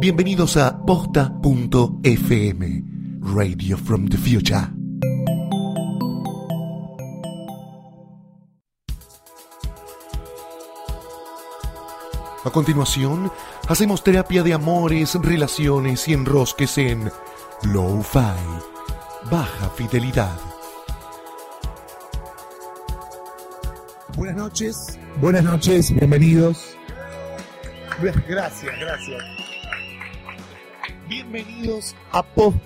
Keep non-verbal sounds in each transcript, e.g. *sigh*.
Bienvenidos a posta.fm, Radio from the Future. A continuación, hacemos terapia de amores, relaciones y enrosques en Low-Fi, baja fidelidad. Buenas noches, buenas noches, bienvenidos. Gracias, gracias. Bienvenidos a posta.fm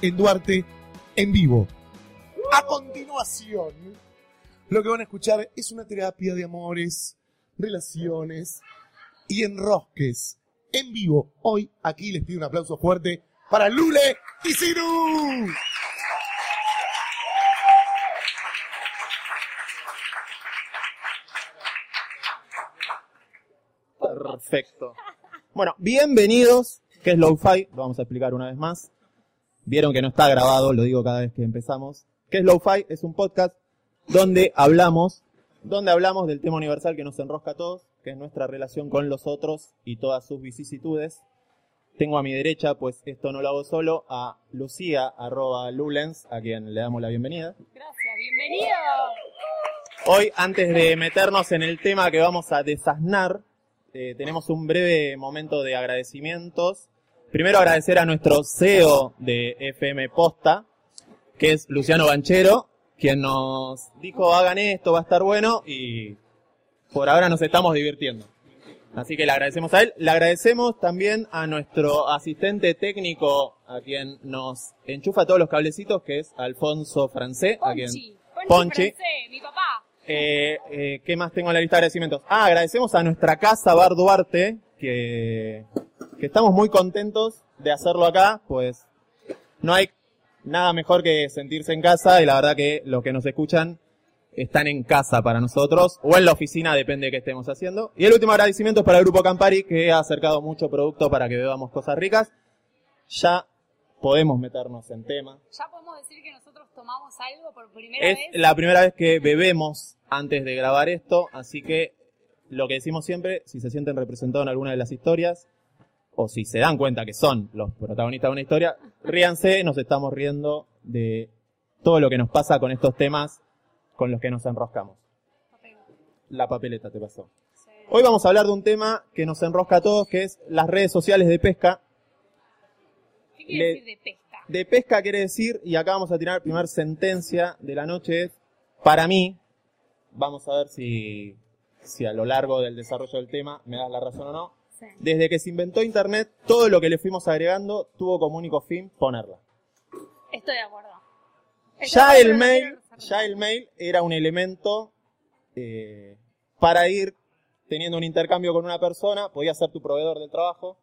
en Duarte en vivo. A continuación, lo que van a escuchar es una terapia de amores, relaciones y enrosques en vivo. Hoy aquí les pido un aplauso fuerte para Lule y. Perfecto. Bueno, bienvenidos. ¿Qué es Lo-Fi? Lo vamos a explicar una vez más. Vieron que no está grabado, lo digo cada vez que empezamos. ¿Qué es Lo-Fi? Es un podcast donde hablamos, donde hablamos del tema universal que nos enrosca a todos, que es nuestra relación con los otros y todas sus vicisitudes. Tengo a mi derecha, pues esto no lo hago solo, a Lucía, arroba Lulens, a quien le damos la bienvenida. Gracias, bienvenido. Hoy, antes de meternos en el tema que vamos a desasnar, eh, tenemos un breve momento de agradecimientos. Primero agradecer a nuestro CEO de FM Posta, que es Luciano Banchero, quien nos dijo hagan esto, va a estar bueno y por ahora nos estamos divirtiendo. Así que le agradecemos a él. Le agradecemos también a nuestro asistente técnico, a quien nos enchufa todos los cablecitos, que es Alfonso Francé. A quien, Ponchi, Ponchi, Ponchi. Francé, mi papá. Eh, eh, ¿Qué más tengo en la lista de agradecimientos? Ah, agradecemos a nuestra casa Bar Duarte, que, que estamos muy contentos de hacerlo acá, pues no hay nada mejor que sentirse en casa y la verdad que los que nos escuchan están en casa para nosotros, o en la oficina, depende de qué estemos haciendo. Y el último agradecimiento es para el Grupo Campari, que ha acercado mucho producto para que bebamos cosas ricas. Ya podemos meternos en tema. Ya podemos decir que nosotros tomamos algo por primera Es vez. la primera vez que bebemos antes de grabar esto, así que lo que decimos siempre, si se sienten representados en alguna de las historias, o si se dan cuenta que son los protagonistas de una historia, ríanse, nos estamos riendo de todo lo que nos pasa con estos temas con los que nos enroscamos. La papeleta te pasó. Sí. Hoy vamos a hablar de un tema que nos enrosca a todos, que es las redes sociales de pesca. ¿Qué quiere le- decir de pesca? De pesca quiere decir, y acá vamos a tirar primer sentencia de la noche, es, para mí, vamos a ver si, si a lo largo del desarrollo del tema me das la razón o no, Sí. desde que se inventó Internet, todo lo que le fuimos agregando tuvo como único fin ponerla. Estoy de acuerdo. Estoy Ya de el mail, ya el mail era un elemento eh, para ir teniendo un intercambio con una persona, podía ser tu proveedor del trabajo.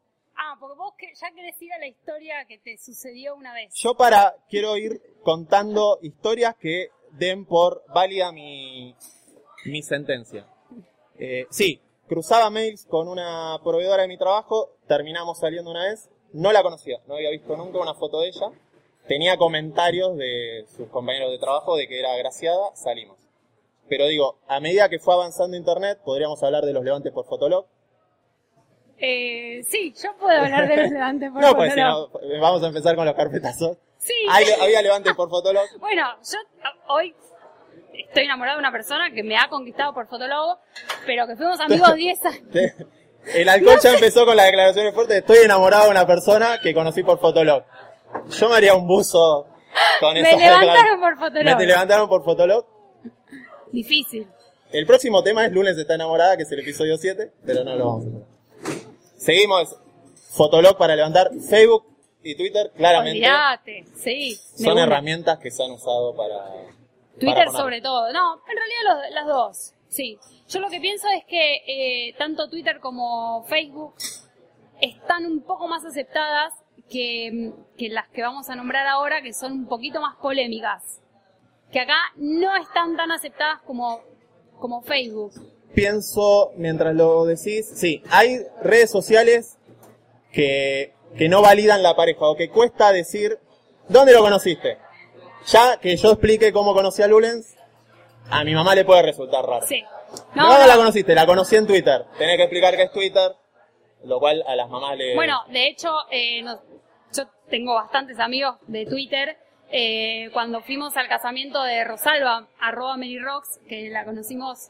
Porque vos ya querés ir a la historia que te sucedió una vez. Yo para, quiero ir contando historias que den por válida mi, mi sentencia. Eh, sí, cruzaba mails con una proveedora de mi trabajo, terminamos saliendo una vez, no la conocía, no había visto nunca una foto de ella, tenía comentarios de sus compañeros de trabajo de que era agraciada, salimos. Pero digo, a medida que fue avanzando internet, podríamos hablar de los levantes por Fotolog. Eh, sí, yo puedo hablar de los *laughs* levantes por No, pues si Fotolog. no, vamos a empezar con los carpetazos. Sí. Hay- había levantes por Fotolog. *laughs* Bueno, yo a- hoy estoy enamorada de una persona que me ha conquistado por Fotolog, pero que fuimos amigos *laughs* 10 años. El alcohol ya empezó con las declaraciones fuertes. Estoy enamorado de una persona que conocí por Fotolog. Yo me haría un buzo con Me levantaron por Fotolog. Me te levantaron por Fotolog. Difícil. El próximo tema es Lunes está enamorada, que es el episodio 7, pero no lo vamos a hacer. Seguimos. Fotolog para levantar. Facebook y Twitter, claramente, Olvídate, sí. son herramientas que se han usado para... Twitter para sobre todo. No, en realidad los- las dos. Sí. Yo lo que pienso es que eh, tanto Twitter como Facebook están un poco más aceptadas que, que las que vamos a nombrar ahora, que son un poquito más polémicas. Que acá no están tan aceptadas como, como Facebook. Pienso, mientras lo decís, sí, hay redes sociales que, que no validan la pareja o que cuesta decir, ¿dónde lo conociste? Ya que yo explique cómo conocí a Lulens, a mi mamá le puede resultar raro. Sí. No, No, no la no. conociste, la conocí en Twitter. Tenés que explicar qué es Twitter. lo cual a las mamás le... Bueno, de hecho, eh, yo tengo bastantes amigos de Twitter. eh, cuando fuimos al casamiento de Rosalba, arroba Mary Rocks, que la conocimos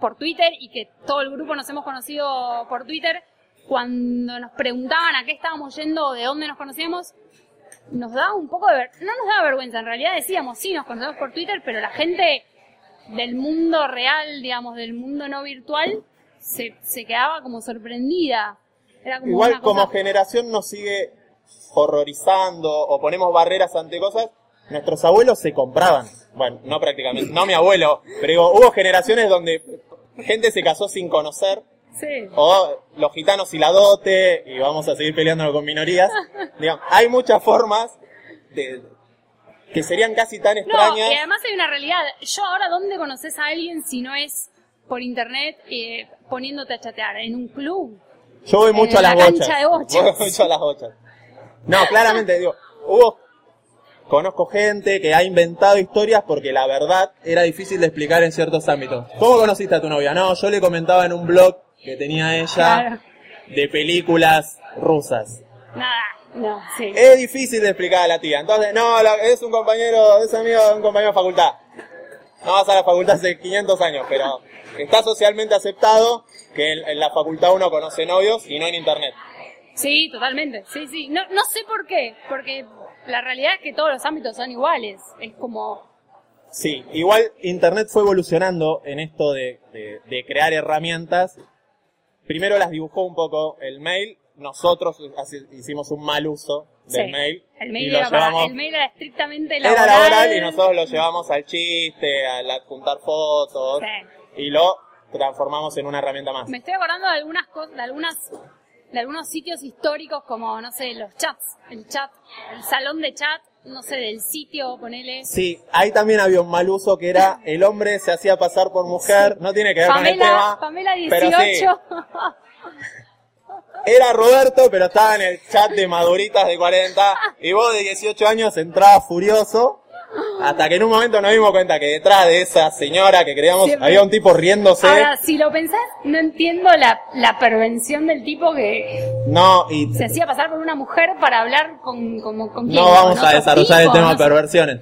por Twitter y que todo el grupo nos hemos conocido por Twitter, cuando nos preguntaban a qué estábamos yendo o de dónde nos conocíamos, nos daba un poco de... ver- no nos daba vergüenza, en realidad decíamos, sí, nos conocemos por Twitter, pero la gente del mundo real, digamos, del mundo no virtual, se, se quedaba como sorprendida. Era como Igual como cosa- generación nos sigue horrorizando o ponemos barreras ante cosas, nuestros abuelos se compraban. Bueno, no prácticamente, no mi abuelo, pero digo, hubo generaciones donde gente se casó sin conocer, Sí. o los gitanos y la dote, y vamos a seguir peleándonos con minorías. *laughs* Digamos, hay muchas formas de, que serían casi tan No, extrañas. y además hay una realidad. Yo ahora, ¿dónde conoces a alguien si no es por internet eh, poniéndote a chatear? ¿En un club? Yo voy mucho a las la bochas. cancha de bochas. Voy mucho a las bochas. No, claramente digo, hubo conozco gente que ha inventado historias porque la verdad era difícil de explicar en ciertos ámbitos. ¿Cómo conociste a tu novia? No, yo le comentaba en un blog que tenía ella Claro. de películas rusas. Nada, no, sí. Es difícil de explicar a la tía. Entonces, no, la- es un compañero, es amigo de un compañero de facultad. No vas a la facultad hace 500 años, pero está socialmente aceptado que en, en la facultad uno conoce novios y no en internet. Sí, totalmente. Sí, sí. No, no sé por qué, porque la realidad es que todos los ámbitos son iguales. Es como... Sí, igual Internet fue evolucionando en esto de, de- de crear herramientas. Primero las dibujó un poco el mail, nosotros hicimos un mal uso del sí. mail. El y mail, lo era para- llevamos- el mail era estrictamente era laboral. laboral y nosotros lo llevamos al chiste, al adjuntar fotos Sí. y lo transformamos en una herramienta más. Me estoy acordando de algunas cosas, de algunas, de algunos sitios históricos como, no sé, los chats, el chat, el salón de chat, no sé, del sitio, ponele. Sí, ahí también había un mal uso que era el hombre se hacía pasar por mujer, no tiene que ver con el Pamela, tema. Pamela pero 18. sí, *laughs* Era Roberto, pero estaba en el chat de maduritas de 40 y vos de 18 años entrabas furioso hasta que en un momento nos dimos cuenta que detrás de esa señora que creíamos Siempre. había un tipo riéndose. Ahora, si lo pensás, no entiendo la, la pervención del tipo que No, y se hacía pasar por una mujer para hablar con, como, con quién, no con vamos a desarrollar el tema no perversiones.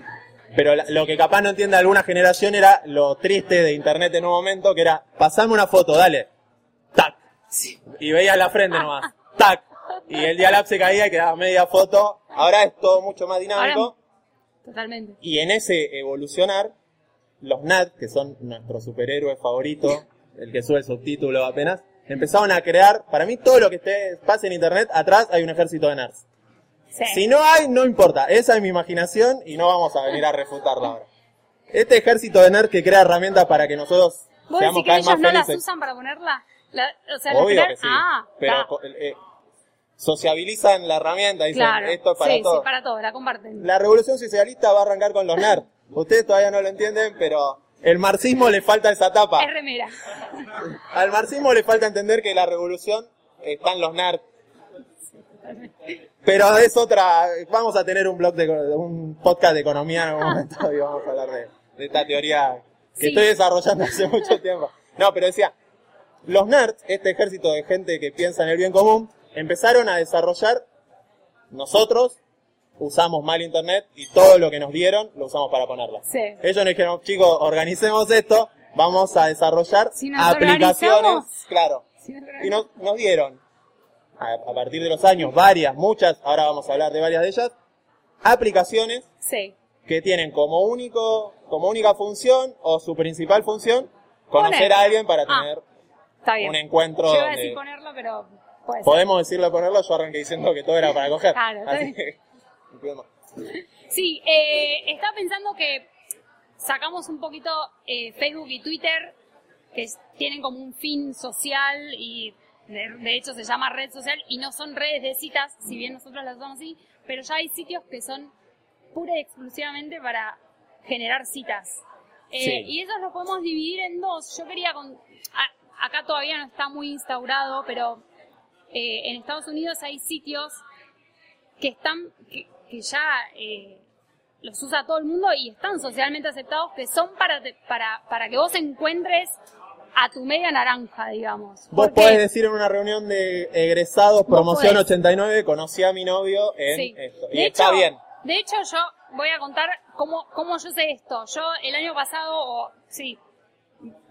Pero lo que capaz no entiende alguna generación era lo triste de internet en un momento, que era, pasame una foto, dale. Tac. Y veías la frente nomás. Tac. Y el dial se caía y quedaba media foto. Ahora es todo mucho más dinámico. Ahora- Totalmente. Y en ese evolucionar, los NAD, que son nuestro superhéroe favorito, el que sube el subtítulo apenas, empezaron a crear, para mí todo lo que esté, pase en internet, atrás hay un ejército de nerds. Sí. Si no hay, no importa. Esa es mi imaginación y no vamos a venir a refutarla ahora. Este ejército de nerds que crea herramientas para que nosotros ¿Vos seamos decís que cada ellos más no las usan para ponerla? La- o sea, Obvio que sí. Ah, pero eh, sociabilizan la herramienta, dicen, claro. esto es para sí, todos. sí, para todos, la comparten. La revolución socialista va a arrancar con los nerds. Ustedes todavía no lo entienden, pero el marxismo le falta esa etapa. Es remera. *laughs* Al marxismo le falta entender que la revolución está en los nerds. Pero es otra. Vamos a tener un blog de un podcast de economía en algún momento y vamos a hablar de, de esta teoría que Sí. estoy desarrollando hace mucho tiempo. No, pero decía, los nerds, este ejército de gente que piensa en el bien común, empezaron a desarrollar. Nosotros usamos mal internet y todo lo que nos dieron lo usamos para ponerla. Sí. Ellos nos dijeron, chicos, organicemos esto, vamos a desarrollar Si aplicaciones, claro. Y nos, nos dieron, a, a partir de los años, varias, muchas, ahora vamos a hablar de varias de ellas, aplicaciones Sí. que tienen como único, como única función o su principal función conocer Poner. a alguien para Ah, tener un encuentro Yo iba a donde decir ponerlo, pero puede podemos decirlo ponerlo, yo arranqué diciendo que todo era para coger. Claro, Así que. Sí, eh, estaba pensando que sacamos un poquito eh, Facebook y Twitter, que tienen como un fin social y de, de hecho se llama red social y no son redes de citas, si bien nosotros las usamos así, pero ya hay sitios que son pura y exclusivamente para generar citas. Eh, Sí. Y esos los podemos dividir en dos. Yo quería con... a- acá todavía no está muy instaurado, pero eh, en Estados Unidos hay sitios que están, que, que ya eh, los usa todo el mundo y están socialmente aceptados, que son para, te- para, para que vos encuentres a tu media naranja, digamos. Vos podés decir en una reunión de egresados, promoción podés. 89, conocí a mi novio en Sí. esto. Y De está hecho, bien. De hecho, yo voy a contar cómo, cómo yo sé esto. Yo el año pasado, o- sí,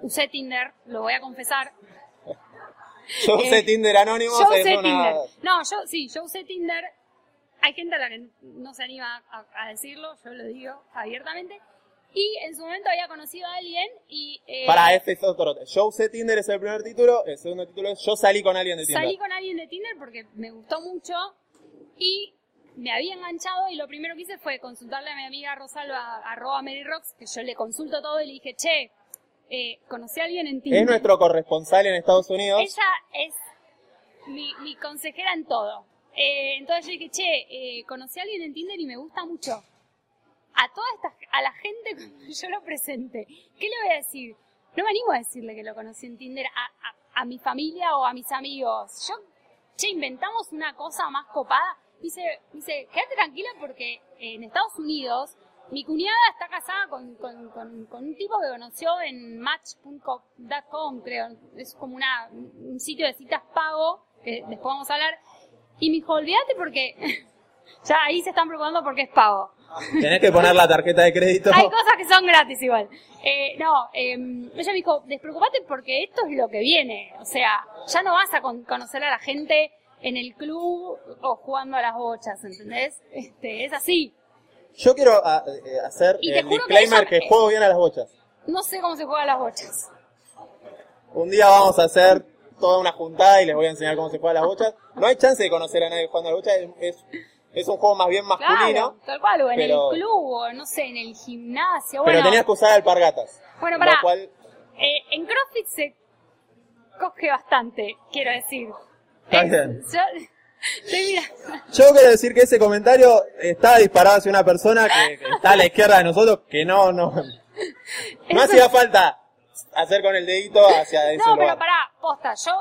usé Tinder, lo voy a confesar. Yo usé eh, Tinder anónimo, Yo usé una- Tinder. No, yo sí, yo usé Tinder. Hay gente a la que no se anima a, a decirlo, yo lo digo abiertamente. Y en su momento había conocido a alguien y... eh, Para este es otro. Yo usé Tinder, es el primer título. El segundo título es Yo salí con alguien de Tinder. Salí con alguien de Tinder porque me gustó mucho y me había enganchado y lo primero que hice fue consultarle a mi amiga Rosalba, arroba Mary Rocks, que yo le consulto todo y le dije, che, eh, conocí a alguien en Tinder. Es nuestro corresponsal en Estados Unidos. Ella es mi, mi consejera en todo. Eh, entonces yo dije, che, eh, conocí a alguien en Tinder y me gusta mucho. A toda esta, a la gente *laughs* cuando yo lo presente, ¿qué le voy a decir? No me animo a decirle que lo conocí en Tinder a, a- a mi familia o a mis amigos. Yo, che, inventamos una cosa más copada. Dice, dice, quédate tranquila porque en Estados Unidos mi cuñada está casada con, con- con- con un tipo que conoció en match.com, creo. Es como una, un sitio de citas pago, que después vamos a hablar. Y me dijo, olvídate porque *laughs* ya ahí se están preocupando porque es pago. Tenés que poner la tarjeta de crédito. Hay cosas que son gratis igual. Eh, no, eh, ella me dijo, despreocupate porque esto es lo que viene. O sea, ya no vas a con- conocer a la gente en el club o jugando a las bochas, ¿entendés? Este, es así. Yo quiero a- eh, hacer Y te el juro que disclaimer que, juego bien a las bochas. No sé cómo se juega a las bochas. Un día vamos a hacer toda una juntada y les voy a enseñar cómo se juega a las bochas. No hay chance de conocer a nadie jugando a las bochas. Es, es, es un juego más bien masculino. Claro, tal cual, o en pero- el club, o no sé, en el gimnasio. Pero Bueno, tenías que usar alpargatas. Bueno, Lo pará. cual, eh, en CrossFit se coge bastante, quiero decir. Está bien. Yo. Yo quiero decir que ese comentario está disparado hacia una persona que, que está a la izquierda de nosotros, que no, no, no Eso- hacía falta hacer con el dedito hacia ese No, lugar. pero pará, posta, yo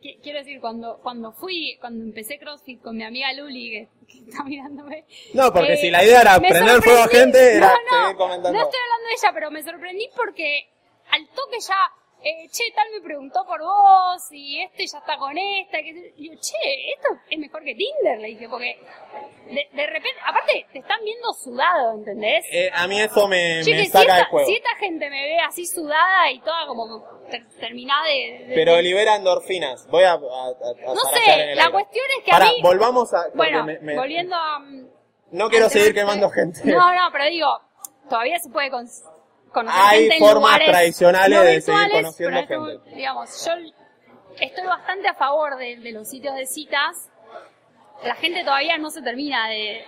qui- quiero decir, cuando, cuando fui, cuando empecé CrossFit con mi amiga Luli, que, que está mirándome. No, porque eh, si la idea era me prender fuego a sorprendí- gente, era no, no, seguir comentando. No estoy hablando de ella, pero me sorprendí porque al toque ya, eh, che, tal me preguntó por vos, y este ya está con esta, que y yo, che, esto es mejor que Tinder, le dije, porque de, de repente, aparte, te están viendo sudado, ¿entendés? Eh, a mí eso me, Che, me que si saca del esta, juego. si esta gente me ve así sudada y toda como ter- terminada de, de- Pero libera endorfinas. Voy a, a, a- No sé, la aire. cuestión es que Pará, a mí... volvamos a... Bueno, me- me- volviendo a... mm, No quiero seguir tema- quemando gente. No, no, pero digo, todavía se puede con- conocer Hay gente en formas lugares tradicionales no de seguir conociendo pero esto, gente. Digamos, yo estoy bastante a favor de, de los sitios de citas. La gente todavía no se termina de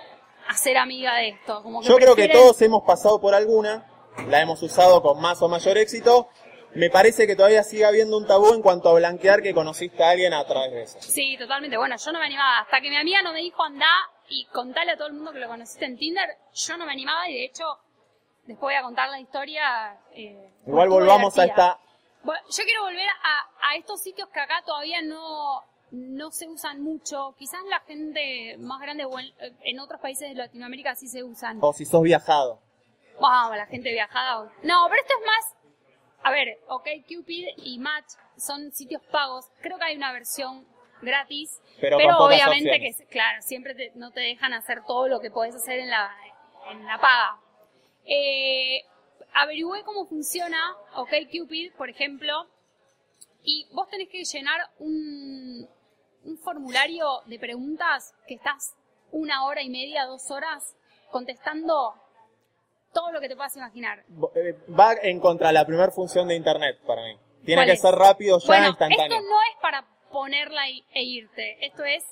hacer amiga de esto. Como que Yo creo que prefieren- todos hemos pasado por alguna, la hemos usado con más o mayor éxito. Me parece que todavía sigue habiendo un tabú en cuanto a blanquear que conociste a alguien a través de eso. Sí, totalmente. Bueno, yo no me animaba. Hasta que mi amiga no me dijo andá y contale a todo el mundo que lo conociste en Tinder, yo no me animaba y de hecho, después voy a contar la historia. eh, Igual volvamos a esta... Yo quiero volver a, a estos sitios que acá todavía no, no se usan mucho. Quizás la gente más grande o en, en otros países de Latinoamérica sí se usan. O si sos viajado. Vamos, la gente viajada. No, pero esto es más. A ver, OK Cupid y Match son sitios pagos. Creo que hay una versión gratis. Pero obviamente opciones. que, claro, siempre te- no te dejan hacer todo lo que podés hacer en la, en la paga. Eh, averigüé cómo funciona OK Cupid, por ejemplo, y vos tenés que llenar un, un formulario de preguntas que estás una hora y media, dos horas contestando todo lo que te puedas imaginar. Eh, Va en contra de la primera función de internet para mí. Tiene ¿Cuál que es? ser rápido, ya bueno, instantáneo. esto no es para ponerla e irte, esto es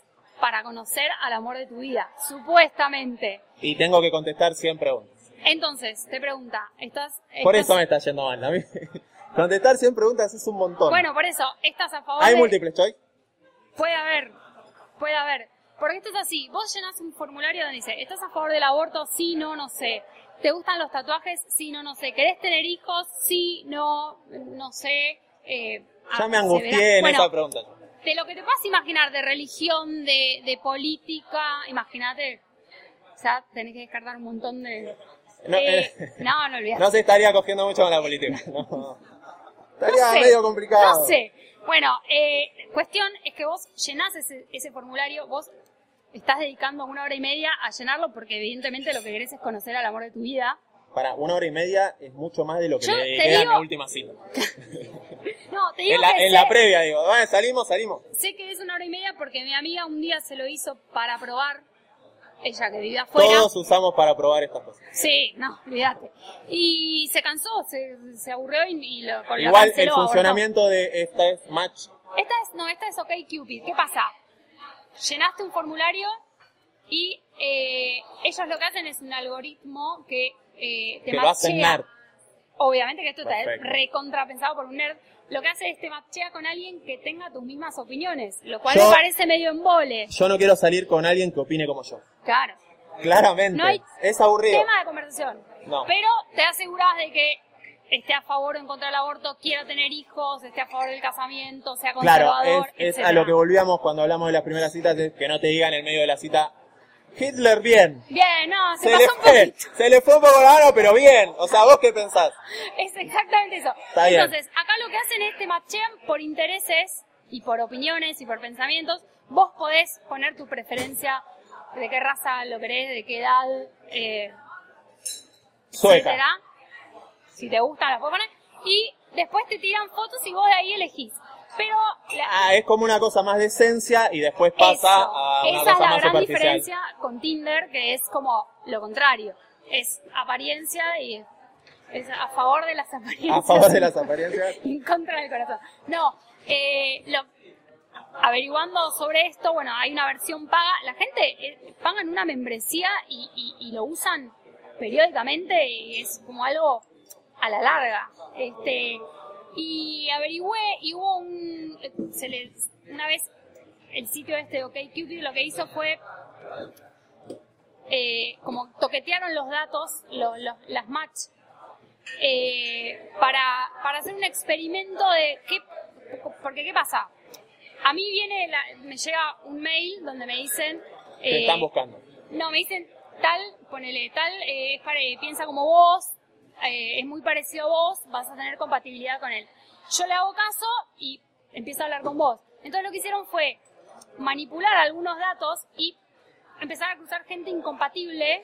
para conocer al amor de tu vida, supuestamente. Y tengo que contestar 100 preguntas. Entonces, te pregunta, ¿estás, Por eso me está yendo mal. a mí. *laughs* Contestar 100 preguntas es un montón. Bueno, por eso, ¿estás a favor ¿Hay de- múltiples choice? Puede haber, puede haber. Porque esto es así, vos llenás un formulario donde dice, ¿estás a favor del aborto? Sí, no, no sé. ¿Te gustan los tatuajes? Sí, no, no sé. ¿Querés tener hijos? Sí, no, no sé. Eh, Ya ah, me angustié en Bueno, esa pregunta. de lo que te puedas imaginar, de religión, de, de política, imagínate. O sea, tenés que descartar un montón de... No, Eh, no, no olvides. No se estaría cogiendo mucho con la política. *laughs* No. Estaría No sé, medio complicado. No sé. Bueno, eh, cuestión es que vos llenás ese, ese formulario, vos estás dedicando una hora y media a llenarlo porque evidentemente lo que querés es conocer al amor de tu vida. Para una hora y media es mucho más de lo que Yo le te dediqué a digo- mi última cita. *laughs* No, te digo En la, que en la previa, digo, "Bueno, salimos, salimos. Sé que es una hora y media porque mi amiga un día se lo hizo para probar. Ella que vivía afuera. Todos usamos para probar estas cosas. Sí, no, olvídate. Y se cansó, se, se aburrió y, y lo, con- Igual el canceló, abortó. funcionamiento de esta es match. Esta es, no, esta es OK Cupid. ¿Qué pasa? Llenaste un formulario y eh, ellos lo que hacen es un algoritmo que eh, te Que lo hacen nerd. Obviamente que esto está Perfecto. recontrapensado por un nerd. Lo que hace es te machea con alguien que tenga tus mismas opiniones, lo cual Yo- me parece medio embole. Yo no quiero salir con alguien que opine como yo. Claro. Claramente. No hay es aburrido. Tema de conversación. No. Pero te aseguras de que esté a favor o en contra del aborto, quiera tener hijos, esté a favor del casamiento, sea Claro, conservador, es, es a lo que volvíamos cuando hablamos de las primeras citas, es que no te digan en el medio de la cita, Hitler bien. Bien, no, se, Se le, pasó un fue, poquito. se le fue un poco la mano, pero bien. O sea, ¿vos qué pensás? Es exactamente eso. Está bien. Entonces, acá lo que hacen es te machean por intereses y por opiniones y por pensamientos. Vos podés poner tu preferencia de qué raza lo querés, de qué edad, eh, Sueca. etcétera. Si te gustan, las puedes poner. Y después te tiran fotos y vos de ahí elegís. Pero la- Ah, es como una cosa más de esencia y después pasa eso, a una esa es la más gran diferencia con Tinder, que es como lo contrario. Es apariencia y es, es a favor de las apariencias. A favor de las apariencias. *laughs* en contra del corazón. No, eh, lo, averiguando sobre esto, bueno, hay una versión paga. La gente eh, pagan una membresía y, y- y lo usan periódicamente y es como algo a la larga. Este, y averigüé y hubo un, se le, una vez el sitio este de OkCupid lo que hizo fue eh, como toquetearon los datos, lo- lo- las match, eh, para, para hacer un experimento de qué, porque qué pasa. A mí viene, la- me llega un mail donde me dicen, Te eh, están buscando. no, me dicen tal, ponele tal, eh, es para- piensa como vos, eh, es muy parecido a vos, vas a tener compatibilidad con él. Yo le hago caso y empiezo a hablar con vos. Entonces lo que hicieron fue manipular algunos datos y empezar a cruzar gente incompatible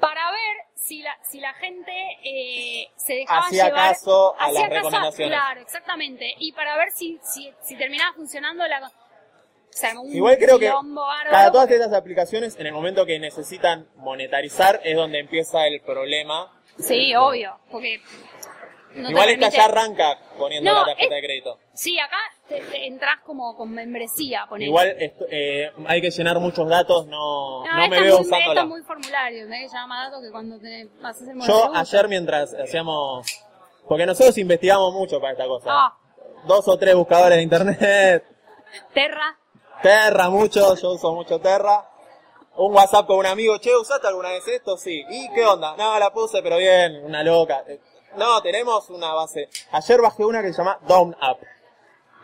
para ver si la, si la gente eh, se dejaba Hacía llevar. caso a las recomendaciones. Claro, exactamente. Y para ver si, si, si terminaba funcionando la... Se armó un Igual creo que bárbaro. cada todas estas aplicaciones, en el momento que necesitan monetarizar, es donde empieza el problema. Sí, obvio, porque no Igual esta ya arranca poniendo No, la tarjeta es- de crédito. Sí, acá te, te entras como con membresía, ponele. Igual esto- eh, hay que llenar muchos datos, no, no, me veo usándola. es muy formulario, más datos que cuando te a hacer Yo ayer mientras hacíamos... Porque nosotros investigamos mucho para esta cosa. Ah. Dos o tres buscadores de internet. *laughs* Terra, Terra mucho, yo uso mucho Terra. Un WhatsApp con un amigo, che, ¿usaste alguna vez esto? Sí. ¿Y qué onda? No, la puse, pero bien, una loca. Eh, No, tenemos una base. Ayer bajé una que se llama Down Up.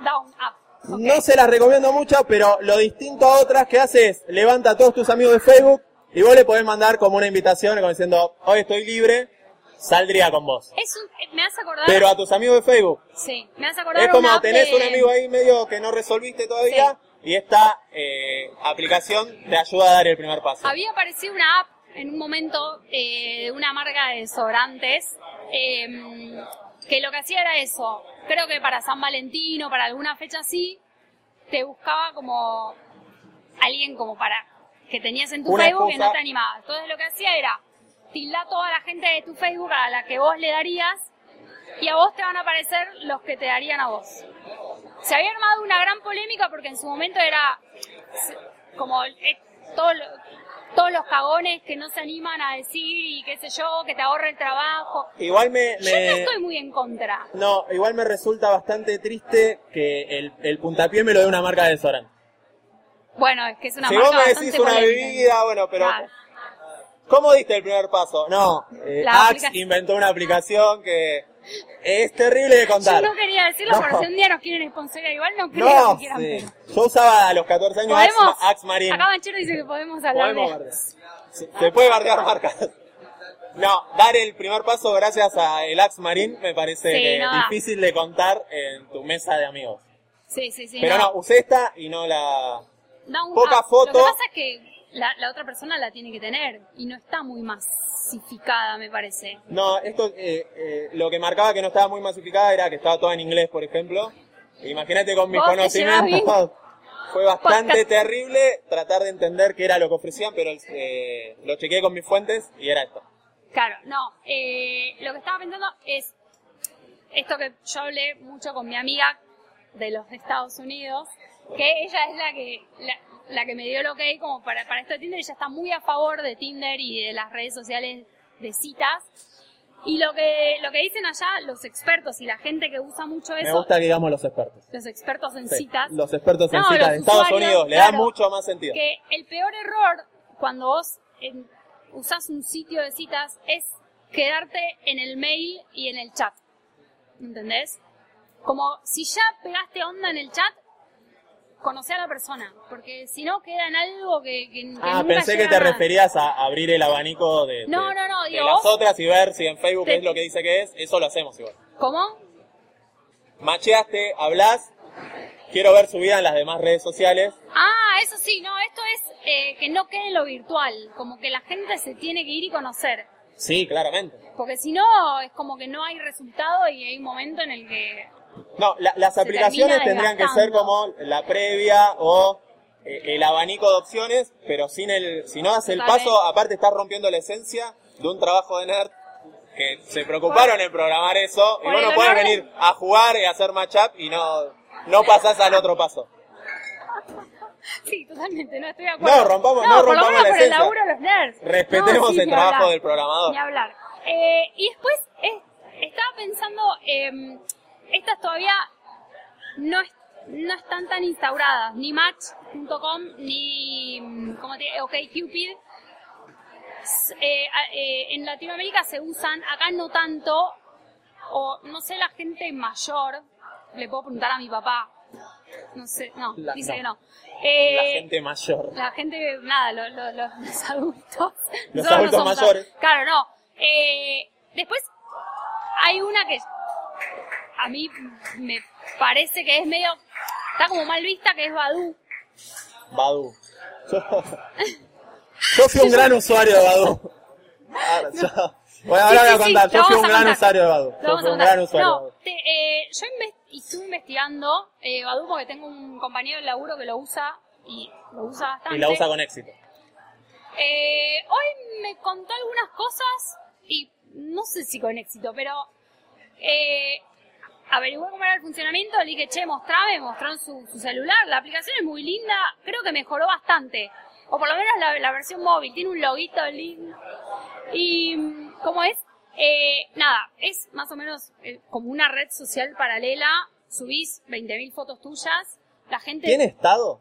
Down, Up. No se las recomiendo mucho, pero lo distinto a otras que hace es, levanta a todos tus amigos de Facebook y vos le podés mandar como una invitación, como diciendo, hoy estoy libre, saldría con vos. Es un, eh, me hace acordar... Pero a tus amigos de Facebook. Sí, me hace acordar Es como una tenés de- un amigo ahí medio que no resolviste todavía y esta eh, aplicación te ayuda a dar el primer paso. Había aparecido una app en un momento eh, de una marca de desodorantes eh, que lo que hacía era eso. Creo que para San Valentín o para alguna fecha así, te buscaba como alguien como para que tenías en tu Una Facebook que excusa. no te animaba. Entonces lo que hacía era tildar toda la gente de tu Facebook a la que vos le darías y a vos te van a aparecer los que te darían a vos. Se había armado una gran polémica porque en su momento era como eh, todo lo- todos los cagones que no se animan a decir y qué sé yo, que te ahorre el trabajo. Igual me, Yo no estoy muy en contra. no, igual me resulta bastante triste que el, el puntapié me lo dé una marca de desodorante. Bueno, es que es una si marca vos me decís una bebida, bueno, pero Claro. ¿cómo diste el primer paso? No, eh, Axe inventó una aplicación que es terrible de contar. Yo no quería decirlo No. porque si un día nos quieren sponsorar igual no creo No, que quieran. sí. pero- Yo usaba a los 14 años Axe, ¿Podemos? Axe Marine. Acá Banchero dice que podemos hablar Podemos de... bardear. Se, puede bardear marcas. No, dar el primer paso gracias a el Axe Marín me parece Sí, no difícil de contar en tu mesa de amigos. Sí, sí, sí. Pero no, usé esta y no la... Un- poca ah, foto. Lo que pasa es que la, la otra persona la tiene que tener y no está muy masificada, me parece. No, esto, eh, eh, lo que marcaba que no estaba muy masificada era que estaba toda en inglés, por ejemplo. Imagínate con mis conocimientos. Fue bastante Podcast. terrible tratar de entender qué era lo que ofrecían, pero eh, lo chequeé con mis fuentes y era esto. Claro, no. eh, lo que estaba pensando es esto que yo hablé mucho con mi amiga de los Estados Unidos, que ella es la que la, la que me dio el ok como para, para esto de Tinder, ella está muy a favor de Tinder y de las redes sociales de citas. Y lo que, lo que dicen allá los expertos y la gente que usa mucho Me eso, gusta que digamos los expertos. los expertos en Sí, citas, Los expertos en No, citas de Estados Unidos le da mucho más sentido. que el peor error cuando vos en- usás un sitio de citas es quedarte en el mail y en el chat. ¿Entendés? Como si ya pegaste onda en el chat, conoce a la persona. Porque si no, queda en algo que, que- que Ah, nunca pensé que te a referías a abrir el abanico de, No, de- no, no, de digo, las otras y ver si en Facebook Te- es lo que dice que es. Eso lo hacemos igual. ¿Cómo? Macheaste, hablas, quiero ver su vida en las demás redes sociales. Ah, eso sí, no, esto es eh, que no quede en lo virtual. Como que la gente se tiene que ir y conocer. Sí, claramente. Porque si no, es como que no hay resultado y hay un momento en el que No, la- las Se aplicaciones tendrían que ser como la previa o eh, el abanico de opciones, pero sin el, si no das el paso, aparte estás rompiendo la esencia de un trabajo de nerd que se preocuparon en programar eso y Por vos no el puedes venir a jugar y hacer matchup y no, no pasás al otro paso. Sí, totalmente, no estoy de acuerdo. No, rompamos- no por lo rompamos menos la por el esencia. laburo de los nerds. Respetemos sí, el trabajo hablar, del programador. Ni hablar. Eh, y después, eh, estaba pensando, eh, estas todavía no, no están tan instauradas, ni Match.com, ni mm, ¿cómo te, OkCupid. Eh, eh, en Latinoamérica se usan, acá no tanto, o no sé, la gente mayor, le puedo preguntar a mi papá, no sé, no, La- dice no. que no. La Eh, gente mayor. la gente, nada, lo- lo- lo- *laughs* los adultos. Los adultos mayores. Claro, no. Eh, después hay una que a mí me parece que es medio, está como mal vista, que es Badu. Badu. *laughs* Yo, fui un gran usuario de Badu. Ahora, bueno, ahora Sí, voy a sí, sí, contar, yo fui un gran usuario de Badu. Yo fui un gran usuario No, te- eh, yo inves- y estuve investigando eh, Badu porque tengo un compañero de laburo que lo usa y lo usa bastante. Y la usa con éxito. Eh, hoy me contó algunas cosas y no sé si con éxito, pero eh, averigué cómo era el funcionamiento, le dije, che, mostrame, mostró en su, su celular, la aplicación es muy linda, creo que mejoró bastante, o por lo menos la, versión móvil, tiene un loguito lindo. Y, ¿cómo es? Eh, nada, es más o menos eh, como una red social paralela, subís 20.000 fotos tuyas, la gente... ¿Tiene estado?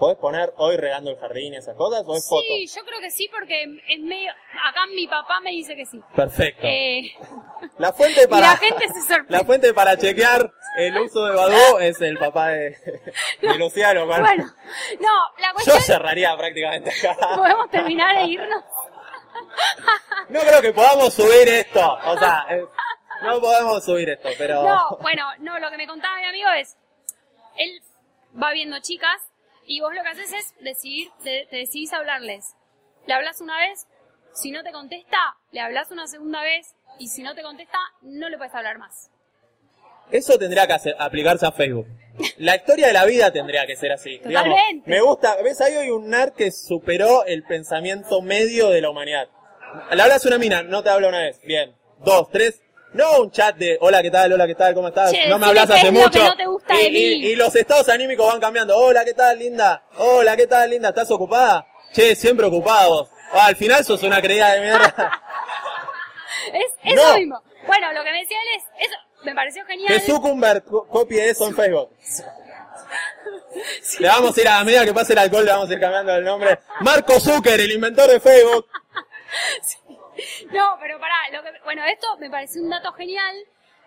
¿Podés poner hoy regando el jardín y esas cosas? ¿O es foto? Sí, yo creo que sí, porque es medio. Acá mi papá me dice que sí. Perfecto. Eh, La fuente *laughs* para la gente se sorprende. la fuente para chequear el uso de Badu es el papá de, *laughs* de Luciano. Bueno, Bueno, no, la yo cuestión. cerraría prácticamente acá. *laughs* Podemos terminar e irnos. No creo que podamos subir esto. O sea, eh, no podemos subir esto, pero... No, bueno, no, lo que me contaba mi amigo es. Él va viendo chicas y vos lo que haces es decidir, te, te decidís hablarles. Le hablas una vez, si no te contesta, le hablas una segunda vez y si no te contesta, no le puedes hablar más. Eso tendría que hacer- aplicarse a Facebook. La historia de la vida tendría que ser así. Digamos, me gusta, ves ahí hay un nerd que superó el pensamiento medio de la humanidad. Le hablas a una mina, no te habla una vez. Bien. Dos, tres. No un chat de hola, ¿qué tal? Hola, ¿qué tal? ¿Cómo estás? Che, no me hablas hace mucho. que no te gusta y, de mí. y- y los estados anímicos van cambiando. Hola, ¿qué tal, linda? Hola, ¿qué tal, linda? ¿Estás ocupada? Che, siempre ocupados. Ah, al final sos una creída de mierda. *laughs* *laughs* Es eso No. mismo. Bueno, lo que me decía él es, eso me pareció genial. que Zuckerberg co- copie eso en Facebook. Le vamos a ir a, a medida que pase el alcohol, le vamos a ir cambiando el nombre. Marco Zucker, el inventor de Facebook. *laughs* *laughs* No, pero pará, lo que, bueno, esto me pareció un dato genial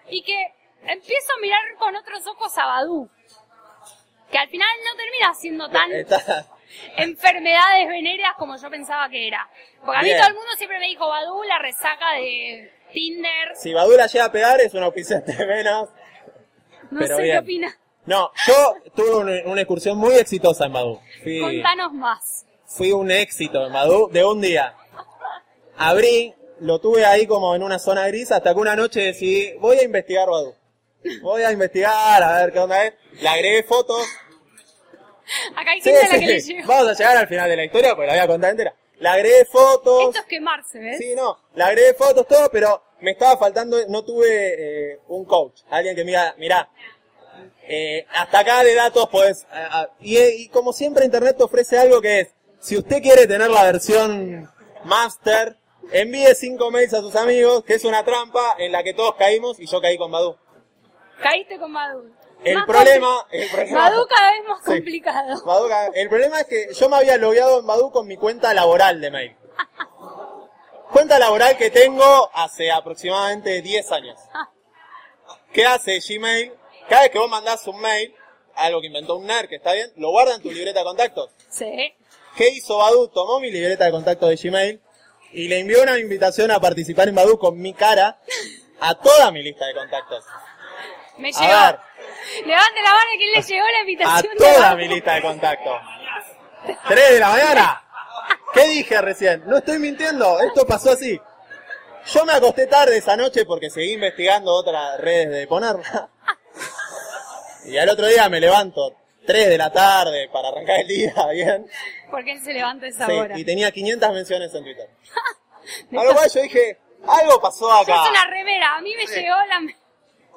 y que empiezo a mirar con otros ojos a Badu. Que al final no termina siendo tan... *laughs* Enfermedades venéreas como yo pensaba que era. Porque a mí Bien. todo el mundo siempre me dijo Badu, la resaca de Tinder. Si Badula llega a pegar es un auspiciante menos. No pero sé bien. qué opinas. No, yo tuve un- una excursión muy exitosa en Badu. Fui, Contanos más. fui un éxito en Badu de un día. Abrí, lo tuve ahí como en una zona gris hasta que una noche decidí, voy a investigar Badu. Voy a investigar, a ver qué onda es. Le agregué fotos. Acá hay gente a la sí, que le sí. llegó. Vamos a llegar al final de la historia porque la voy a contar entera. Le agregué fotos. Esto es quemarse, ¿ves? Sí, no, le agregué fotos, todo, pero me estaba faltando, no tuve eh, un coach, alguien que me diga, mirá, eh, hasta acá de datos ah, ah, y, y como siempre internet te ofrece algo que es, si usted quiere tener la versión master, envíe cinco mails a sus amigos, que es una trampa en la que todos caímos y yo caí con Badu. Caíste con Badu. El Más problema, el problema, Badu cada vez más Sí. complicado. Badu el problema es que yo me había logueado en Badu con mi cuenta laboral de mail. Cuenta laboral que tengo hace aproximadamente 10 años. ¿Qué hace Gmail? Cada vez que vos mandás un mail, algo que inventó un nerd, que está bien, lo guarda en tu libreta de contactos. Sí. ¿Qué hizo Badu? Tomó mi libreta de contactos de Gmail y le envió una invitación a participar en Badu con mi cara a toda mi lista de contactos. Me A llegó. ver. Levante la mano que le llegó la A invitación de toda mi lista de contactos. ¿Tres de la mañana? ¿Qué dije recién? No estoy mintiendo, esto pasó así. Yo me acosté tarde esa noche porque seguí investigando otras redes de ponerla. Y al otro día me levanto 3 de la tarde para arrancar el día, *laughs* bien. Porque él se levanta esa Sí, hora. y tenía 500 menciones en Twitter. A lo cual yo dije, algo pasó acá. es una remera. A mí me llegó la...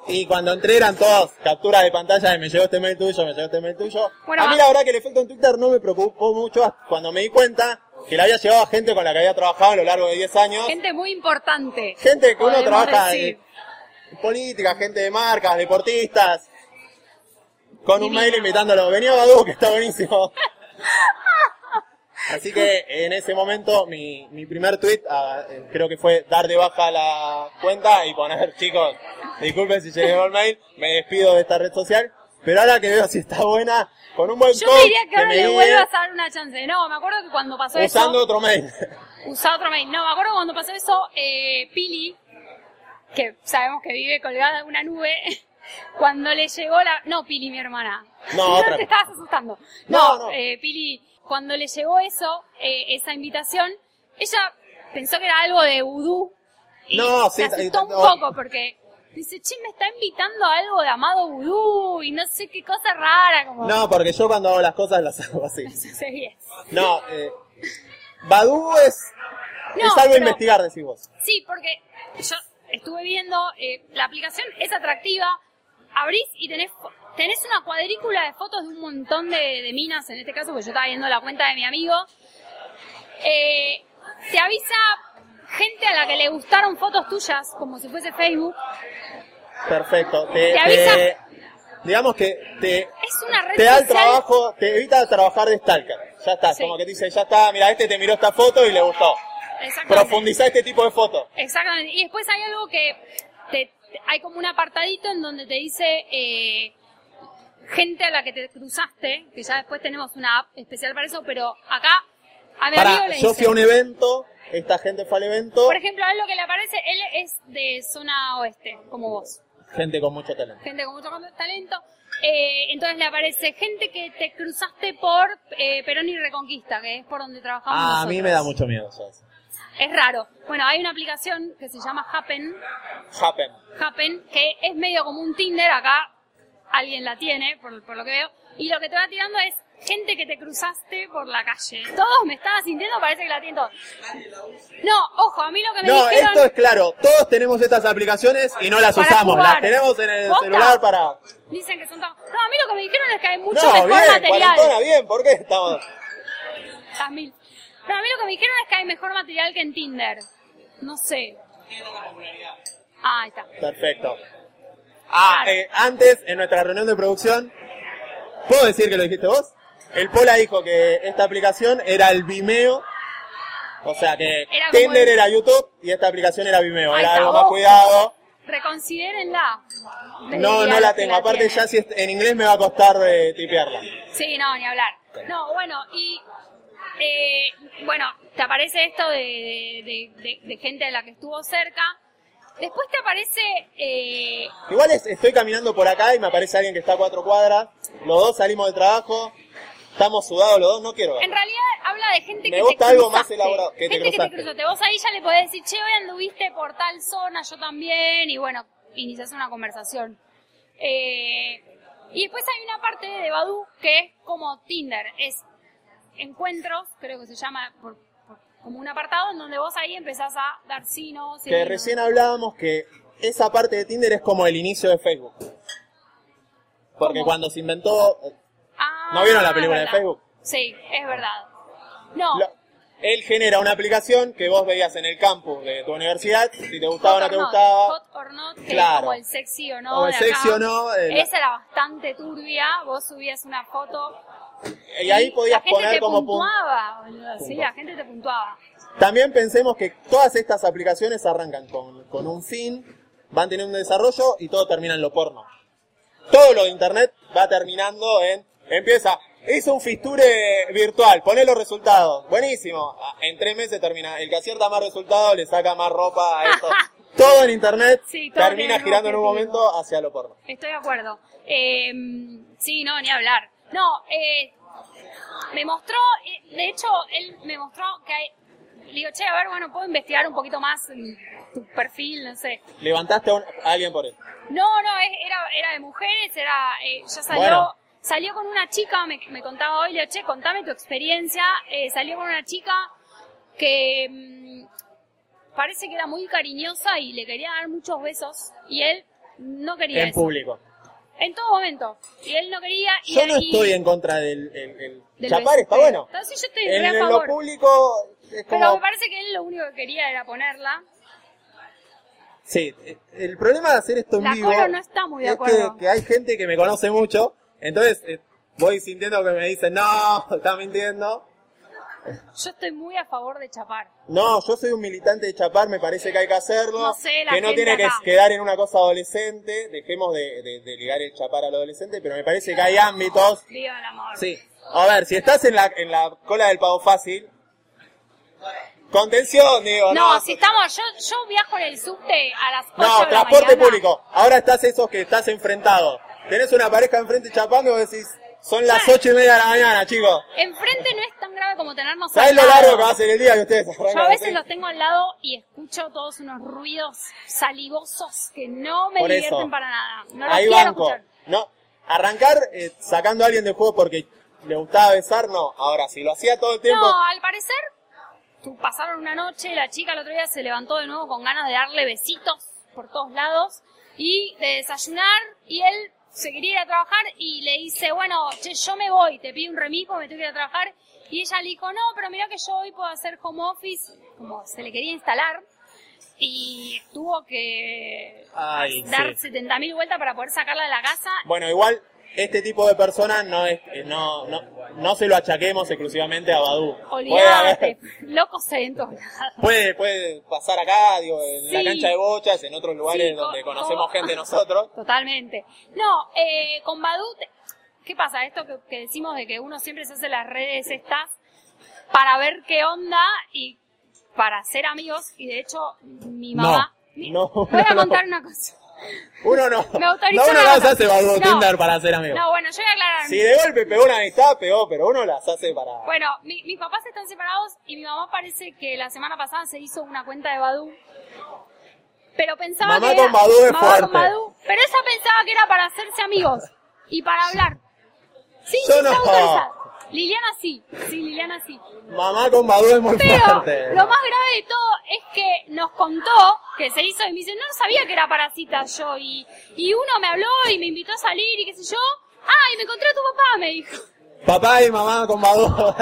Y cuando entré eran todos capturas de pantalla de me llegó este mail tuyo, me llegó este mail tuyo. Bueno, a mí la verdad que el efecto en Twitter no me preocupó mucho hasta cuando me di cuenta que le había llegado a gente con la que había trabajado a lo largo de 10 años. Gente muy importante. Gente que uno trabaja decir. en política, gente de marcas, deportistas. Con un mail invitándolo. Venía Badu, que está buenísimo. *laughs* Así *laughs* que en ese momento mi, mi primer tweet eh, creo que fue dar de baja la cuenta y poner, *laughs* chicos, disculpen si llegó el mail, me despido de esta red social, pero ahora que veo si está buena, con un buen Yo coach diría que ahora le vuelvas a dar una chance. No, me acuerdo que cuando pasó usando eso... otro mail. *laughs* Usá otro mail. No, me acuerdo cuando pasó eso, eh, Pili, que sabemos que vive colgada en una nube, cuando le llegó la... No, Pili, mi hermana. No, otra. te estabas asustando. No, No, no. eh, Pili, cuando le llegó eso, eh, esa invitación, ella pensó que era algo de vudú. Y No, sí, se asustó un no. poco porque dice, che, me está invitando a algo de amado vudú y no sé qué cosa rara, como... No, porque yo cuando hago las cosas las hago así. *laughs* No, eh, Badu es, No, es algo a investigar, decís vos. Sí, porque yo estuve viendo, eh, la aplicación es atractiva, abrís y tenés, tenés una cuadrícula de fotos de un montón de, de minas, en este caso, porque yo estaba viendo la cuenta de mi amigo. Eh, te avisa gente a la que le gustaron fotos tuyas, como si fuese Facebook. Perfecto. Te, Te avisa- te- digamos que te, Es una red te da el trabajo, te evita trabajar de stalker. Ya está, Sí. como que te dice, ya está, mira, este te miró esta foto y le gustó. Exactamente. Profundizá este tipo de fotos. Exactamente. Y después hay algo que te- hay como un apartadito en donde te dice eh, gente a la que te cruzaste, que ya después tenemos una app especial para eso, pero acá a mi amigo le yo fui a un evento, esta gente fue al evento, por ejemplo, a él lo que le aparece, él es de zona oeste, como vos, gente con mucho talento. gente con mucho talento. Eh, entonces le aparece gente que te cruzaste por eh, Perón y Reconquista, que es por donde trabajamos Ah, a mí nosotros. me da mucho miedo eso. Es raro. Bueno, hay una aplicación que se llama Happen, Happen. Happen, que es medio como un Tinder, acá alguien la tiene, por, por lo que veo, y lo que te va tirando es gente que te cruzaste por la calle. Todos me estaba sintiendo, parece que la tienen todos. No, ojo, a mí lo que me No, dijeron... esto es claro, todos tenemos estas aplicaciones y no las Para usamos, jugar. las tenemos en el ¿Posta? celular para... Dicen que son todos... No, a mí lo que me dijeron es que hay mucho no, mejor bien, material. bien, ¿por qué estamos...? Jazmín. No, a mí lo que me dijeron es que hay mejor material que en Tinder. No sé. Ah, ahí está. Perfecto. Ah, eh, antes, en nuestra reunión de producción, ¿puedo decir que lo dijiste vos? El Pola dijo que esta aplicación era el Vimeo, o sea que Era Tinder el- era YouTube y esta aplicación era Vimeo, Ahí era algo más ojo. cuidado. Reconsidérenla. No, no la tengo, aparte tienen. ya si es- en inglés me va a costar eh, tipearla. Sí, no, ni hablar. No, bueno, y eh, bueno, te aparece esto de, de- de- de gente de la que estuvo cerca. Después te aparece eh, Igual es- estoy caminando por acá y me aparece alguien que está a cuatro cuadras. Los dos salimos del trabajo. Estamos sudados los dos, no quiero ver. En realidad habla de gente Me que gusta te algo cruzaste. más elaborado, que te gente que te cruzaste. Vos ahí ya le podés decir, che, hoy anduviste por tal zona, yo también, y bueno, iniciás una conversación. Eh, y después hay una parte de Badu que es como Tinder, es encuentros, creo que se llama por- como un apartado en donde vos ahí empezás a dar sí, no, sí, Que recién hablábamos que esa parte de Tinder es como el inicio de Facebook. Porque ¿Cómo? cuando se inventó... Ah, ¿No vieron la película de. Facebook? Sí, es verdad. No, él genera una aplicación que vos veías en el campus de tu universidad, si te gustaba o no te not, gustaba. Hot or not, que Claro. como el sexy o no. O el sexy o no, Esa era bastante turbia. Vos subías una foto. Y ahí podías la poner como puntuaba, boludo, Sí, la gente te puntuaba. También pensemos que todas estas aplicaciones arrancan con, con un fin, van teniendo un desarrollo y todo termina en lo porno. Todo lo de internet va terminando en, empieza, hizo un fisture virtual, poné los resultados, buenísimo. Ah, En tres meses termina, el que acierta más resultados le saca más ropa a esto. *laughs* todo en internet Sí, todo termina girando en un momento hacia lo porno. Estoy de acuerdo. Eh, sí, no, ni hablar. No, eh, me mostró, eh, de hecho, él me mostró que hay, le digo, che, a ver, bueno, puedo investigar un poquito más en tu perfil, no sé. Levantaste a, un- a alguien por él. No, no, era, era de mujeres, era, eh, ya salió, Bueno. salió con una chica, me, me contaba hoy, le digo, che, contame tu experiencia, eh, salió con una chica que mm, parece que era muy cariñosa y le quería dar muchos besos y él no quería En eso. público. En todo momento. Y él no quería. Y, Yo no y- estoy en contra del el- el del chapar, está bueno. Entonces yo estoy En, re a en lo favor. público es Pero como... me parece que él lo único que quería era ponerla. Sí, el problema de hacer esto en La vivo Colo no está muy de es acuerdo. que, que hay gente que me conoce mucho, entonces eh, voy sintiendo que me dicen, no, está mintiendo. Yo estoy muy a favor de chapar. No, yo soy un militante de chapar, me parece que hay que hacerlo, No sé, la que no gente tiene que quedar en una cosa adolescente, dejemos de, de- de ligar el chapar al adolescente, pero me parece que hay ámbitos. Viva el amor. Sí, a ver, si estás en la, en la cola del pago fácil, contención, digo, No, no, si estamos, yo, yo viajo en el subte a las 8 No, de la transporte mañana. público. Ahora estás esos que estás enfrentado. Tenés una pareja enfrente chapando y vos decís, son las ocho y media de la mañana, chicos. Enfrente no es tan grave como tenernos ¿Sabés al lo lado. largo que va a ser el día que ustedes Yo a veces los tengo al lado y escucho todos unos ruidos salivosos que no me Por divierten eso. para nada. No los Ahí quiero banco. escuchar. No, arrancar eh, sacando a alguien del juego porque le gustaba besar, no. Ahora, si lo hacía todo el tiempo, No, al parecer pasaron una noche, la chica el otro día se levantó de nuevo con ganas de darle besitos por todos lados y de desayunar y él se quería ir a trabajar y le dice, bueno, che, yo me voy, te pido un remipo, me tengo que ir a trabajar y ella le dijo, no, pero mira que yo hoy puedo hacer home office, como se le quería instalar y tuvo que Ay, dar sí. 70.000 vueltas para poder sacarla de la casa bueno, igual este tipo de personas no es, eh, no, no, no se lo achaquemos exclusivamente a Badu. Haber- locos en todos lados. puede, puede pasar acá, digo, en la cancha de bochas, en otros lugares Sí, donde co- conocemos co- gente nosotros. *laughs* Totalmente. No, eh, con Badu, ¿qué pasa? Esto que, que decimos de que uno siempre se hace las redes estas para ver qué onda y para ser amigos. Y de hecho, mi mamá... mi- no, voy a no, contar una cosa. Uno no. Me autorizó no uno las hace Badu No. Tinder para ser amigos. No, bueno, yo voy a aclarar. Si de golpe pegó una amistad, pegó, pero uno las hace para... Bueno, mi- mis papás están separados y mi mamá parece que la semana pasada se hizo una cuenta de Badu. Pero pensaba Mamá que era, con Badoo es mamá fuerte. con pero ella pensaba que era para hacerse amigos y para hablar. Sí, Yo sí, no. Liliana sí, sí, Liliana sí. Mamá con Badu es muy Pero fuerte. lo más grave de todo es que nos contó que se hizo y me dice, no sabía que era para citas yo y, y uno me habló y me invitó a salir y qué sé yo. Ah, y me encontré a tu papá, me dijo. Papá y mamá con Badu. *laughs*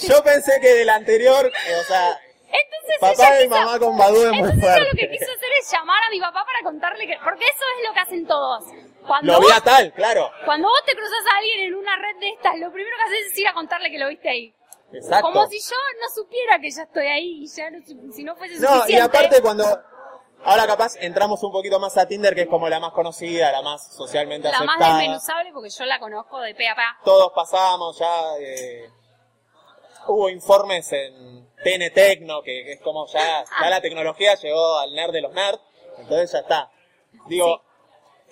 Yo pensé que del anterior, o sea, Entonces papá ella y quiso- mamá con Badu es muy Entonces ella lo que fuerte. quiso hacer es llamar a mi papá para contarle que... Porque eso es lo que hacen todos. Cuando Lo vi a tal, claro. cuando vos te cruzas a alguien en una red de estas, lo primero que haces es ir a contarle que lo viste ahí. Exacto. Como si yo no supiera que ya estoy ahí y ya no, si no fuese No, suficiente. y aparte cuando Ahora capaz entramos un poquito más a Tinder, que es como la más conocida, la más socialmente La más aceptada. desmenuzable porque yo la conozco de pe a pa. Todos pasamos ya... eh, hubo informes en TN Tecno, que, que es como ya, ya la tecnología llegó al nerd de los nerds, entonces ya está. Digo,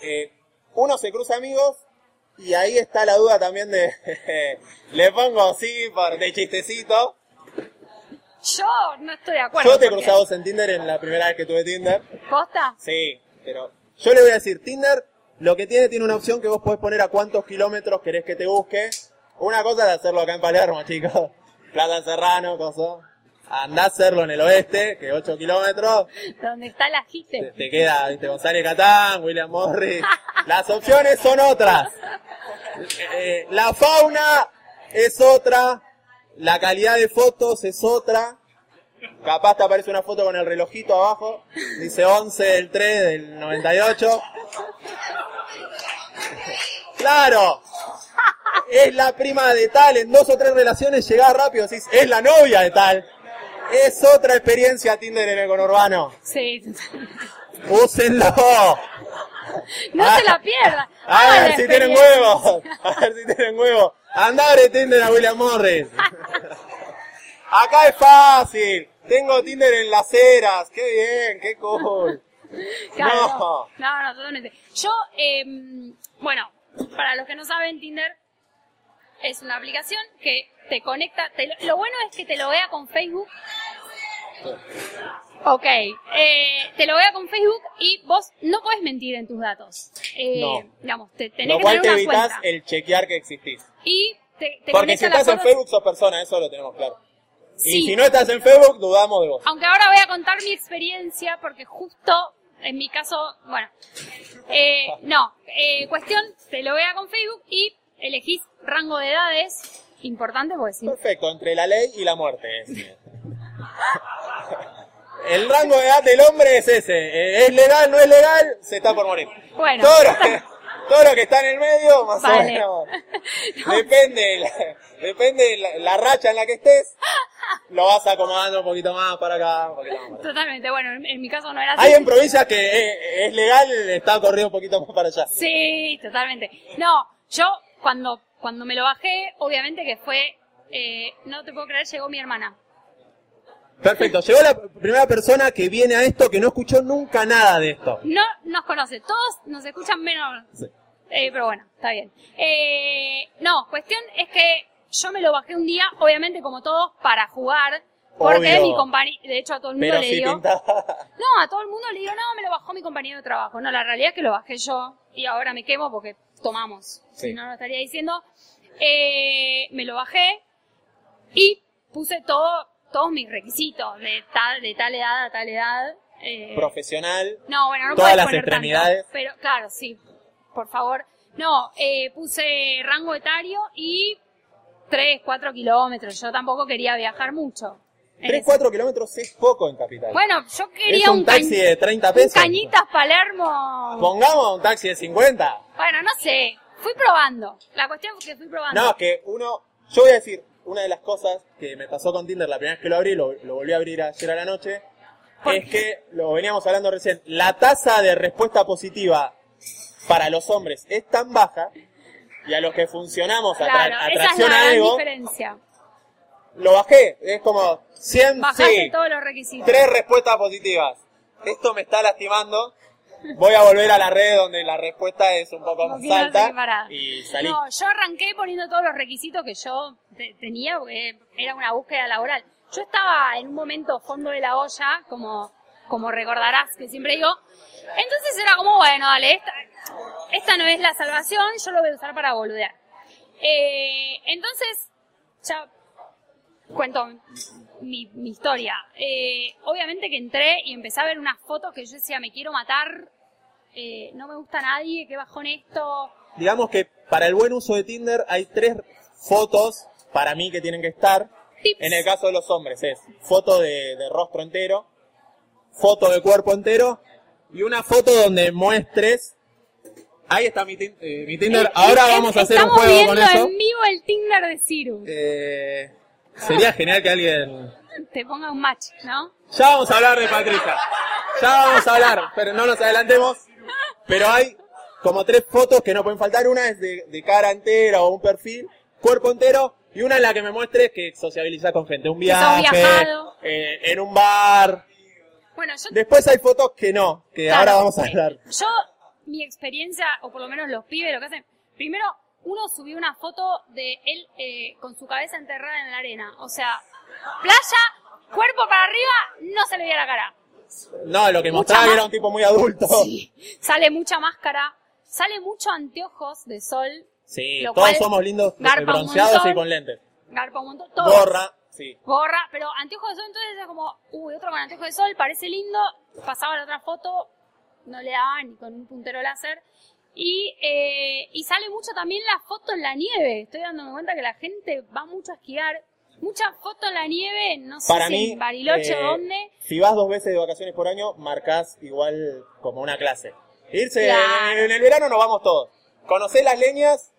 eh, uno se cruza amigos y ahí está la duda también de... *laughs* le pongo sí por de chistecito. Yo no estoy de acuerdo. Yo te porque- cruzado vos en Tinder en la primera vez que tuve Tinder. ¿Posta? Sí, pero yo le voy a decir, Tinder lo que tiene, tiene una opción que vos podés poner a cuántos kilómetros querés que te busque. Una cosa es hacerlo acá en Palermo, *laughs* chicos. Plaza Serrano, cosa. Andá a hacerlo en el oeste, que 8 kilómetros. Donde está la Te, jite. te queda, viste, González Catán, William Morris. Las opciones son otras. Eh, la fauna es otra. La calidad de fotos es otra. Capaz te aparece una foto con el relojito abajo. Dice 11 del 3 del 98. Claro. Es la prima de tal. En dos o tres relaciones llegás rápido. Decís, es la novia de tal. Es otra experiencia Tinder en el conurbano. Sí. Úsenlo. No Ah. se la pierda. A Hagan ver la si tienen huevos. A ver si tienen huevos. Andá a Tinder a William Morris. Acá es fácil. Tengo Tinder en las eras. Qué bien, qué cool. Claro, no, no, no, totalmente. Yo, eh, bueno, para los que no saben, Tinder es una aplicación que te conecta. te lo, lo bueno es que te lo vea con Facebook. Ok, eh, te lo vea con Facebook y vos no podés mentir en tus datos. Eh, No. Digamos, te, tenés Lo que cual tener te una evitas cuenta. el chequear que existís. Y te, te Porque si estás en Facebook sos persona, eso lo tenemos claro. Sí. Y si no estás en Facebook, dudamos de vos. Aunque ahora voy a contar mi experiencia porque justo en mi caso, bueno, eh, no, eh, cuestión, te lo vea con Facebook y elegís rango de edades, importante porque si Perfecto, entre la ley y la muerte. *laughs* El rango de edad del hombre es ese. Eh, ¿Es legal, no es legal? Se está por morir. Bueno. Todo lo que, todo lo que está en el medio, más Vale. o menos. *laughs* Depende, la, depende la, la racha en la que estés. Lo vas acomodando un poquito más para acá, un poquito más para allá. totalmente, bueno, en, mi caso no era así. Hay en provincias que eh, es legal, está corrido un poquito más para allá. Sí, totalmente. No, yo cuando, cuando me lo bajé, obviamente que fue, eh, no te puedo creer, llegó mi hermana. Perfecto, llegó la primera persona que viene a esto que no escuchó nunca nada de esto. No nos conoce, todos nos escuchan menos. Sí. Eh, pero bueno, está bien. Eh, no, cuestión es que yo me lo bajé un día, obviamente como todos, para jugar. Porque Obvio. mi compañero, de hecho a todo el mundo Pero le sí digo, pintaba. *laughs* no, a todo el mundo le digo, no, me lo bajó mi compañero de trabajo. No, la realidad es que lo bajé yo y ahora me quemo porque tomamos. Sí. Si no, lo estaría diciendo. Eh, me lo bajé y puse todo, todos mis requisitos de tal, de tal edad a tal edad. Eh, Profesional. no, bueno, no Todas podés las poner extremidades. tanto, pero claro, sí, por favor. No, eh, puse rango etario y 3, 4 kilómetros. Yo tampoco quería viajar mucho. En 3, ese- 4 kilómetros es poco en capital. Bueno, yo quería es un, un, taxi de 30 un pesos. Cañitas Palermo. Pongamos un taxi de 50. Bueno, no sé. Fui probando. La cuestión es que fui probando. No, es que uno, yo voy a decir, una de las cosas que me pasó con Tinder la primera vez que lo abrí, lo, lo volví a abrir ayer a la noche, ¿Por es que, lo veníamos hablando recién, la tasa de respuesta positiva para los hombres es tan baja, y a los que funcionamos atra- claro, esa es la atracción a ego, diferencia. lo bajé, es como 100, Bajaste sí, todos los requisitos. tres respuestas positivas. Esto me está lastimando. Voy a volver a la red donde la respuesta es un poco más alta y salí. No, yo arranqué poniendo todos los requisitos que yo te- tenía, porque era una búsqueda laboral. Yo estaba en un momento fondo de la olla, como, como recordarás que siempre digo. Entonces era como, bueno, dale, esta, esta no es la salvación, yo lo voy a usar para boludear. Eh, entonces, ya cuento mi, mi historia. Eh, obviamente que entré y empecé a ver unas fotos que yo decía, me quiero matar, eh, no me gusta nadie, qué bajón esto. Digamos que para el buen uso de Tinder hay tres fotos para mí que tienen que estar. Tips. En el caso de los hombres es foto de, de rostro entero, foto de cuerpo entero y una foto donde muestres. Ahí está mi, tin- eh, mi Tinder. Eh, Ahora eh, vamos a hacer un estamos juego con viendo eso. en vivo el Tinder de Ciru. Eh, sería genial que alguien... Te ponga un match, ¿no? Ya vamos a hablar de Patricia. Ya vamos a hablar, pero no nos adelantemos. Pero hay como tres fotos que no pueden faltar. Una es de, de cara entera o un perfil, cuerpo entero. Y una en la que me muestres que sociabilizas con gente. Un Que sos viaje, viajado. eh, en un bar. Bueno, yo Después hay fotos que no, que Claro, ahora vamos a sí. hablar. Yo, mi experiencia, o por lo menos los pibes, lo que hacen, primero, uno subió una foto de él eh, con su cabeza enterrada en la arena. O sea, playa, cuerpo para arriba, no se le veía la cara. No, lo que mostraba era un tipo muy adulto. *laughs* Sí. Sale mucha máscara, sale mucho anteojos de sol, Sí, todos somos lindos, un bronceados y con lentes. garpa un montón, todo. Gorra, sí. Gorra, pero anteojos de sol, entonces era como, uy, otro con anteojos de sol, parece lindo, pasaba la otra foto, no le daba ni con un puntero láser. Y, eh, y sale mucho también la foto en la nieve. Estoy dándome cuenta que la gente va mucho a esquiar. Mucha foto en la nieve, no sé Para si mí, en Bariloche eh, o dónde. si vas dos veces de vacaciones por año, marcás igual como una clase. Irse Claro. en, en el verano nos vamos todos. ¿Conocés las leñas?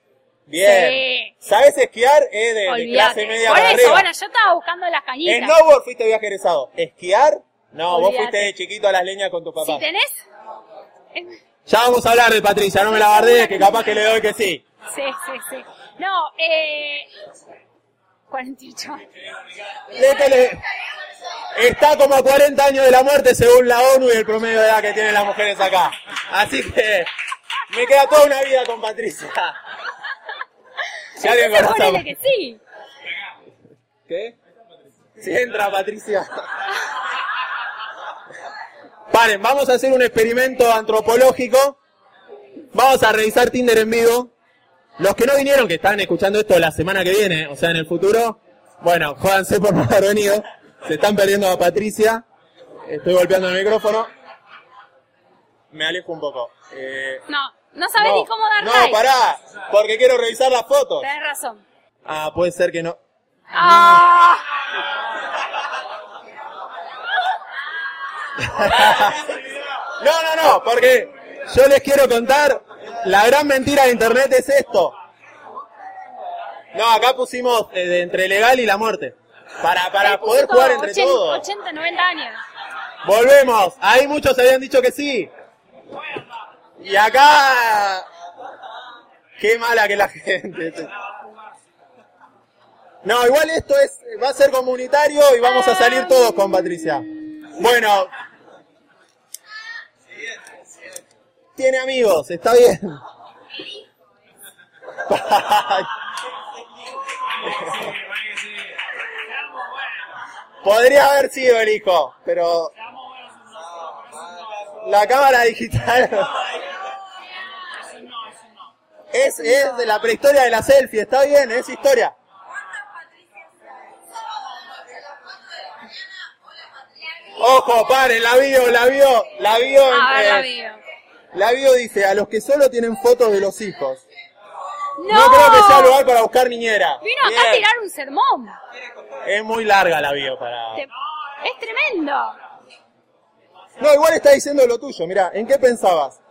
Bien. Sí. ¿Sabés esquiar? Eh, de, clase media Por para eso, arriba. bueno, yo estaba buscando las cañitas. Snowboard fuiste viaje egresado. ¿Esquiar? No, vos fuiste de chiquito a las leñas con tu papá. Si tenés... Ya vamos a hablar de Patricia, no me la bardees, que capaz que le doy que sí. Sí, sí, sí. No, eh... 48 años. Está como a 40 años de la muerte según la ONU y el promedio de edad que tienen las mujeres acá. Así que me queda toda una vida con Patricia. Si alguien conoce que sí. ¿Qué? Si entra Patricia. Paren, vamos a hacer un experimento antropológico. Vamos a revisar Tinder en vivo. Los que no vinieron, que están escuchando esto la semana que viene, o sea, en el futuro, bueno, jódanse por no haber venido. Se están perdiendo a Patricia. Estoy golpeando el micrófono. Me alejo un poco. Eh, No, no sabes no, ni cómo dar no, like. pará, porque quiero revisar las fotos. Tenés razón. Ah, puede ser que no. Ah, No, no, no, porque yo les quiero contar, la gran mentira de internet es esto. No, acá pusimos eh, entre legal y la muerte. Para, para poder jugar entre 80, todos. 80, 90 años. Volvemos. Ahí muchos habían dicho que sí. Y acá... Qué mala que la *laughs* gente. No, igual esto es va a ser comunitario y vamos a salir todos con Patricia. Bueno. Tiene amigos, está bien. Podría haber sido el hijo, pero la cámara digital es, es de la prehistoria de la selfie, está bien, es historia. Ojo, paren, la vio, la vio, la vio. A ver, la eh, video. la vio dice, a los que solo tienen fotos de los hijos. No, No, creo que sea lugar para buscar niñera. Vino acá a tirar un sermón. Es muy larga la bio para... Te- Es tremendo. No, igual está diciendo lo tuyo, mira, ¿en qué pensabas?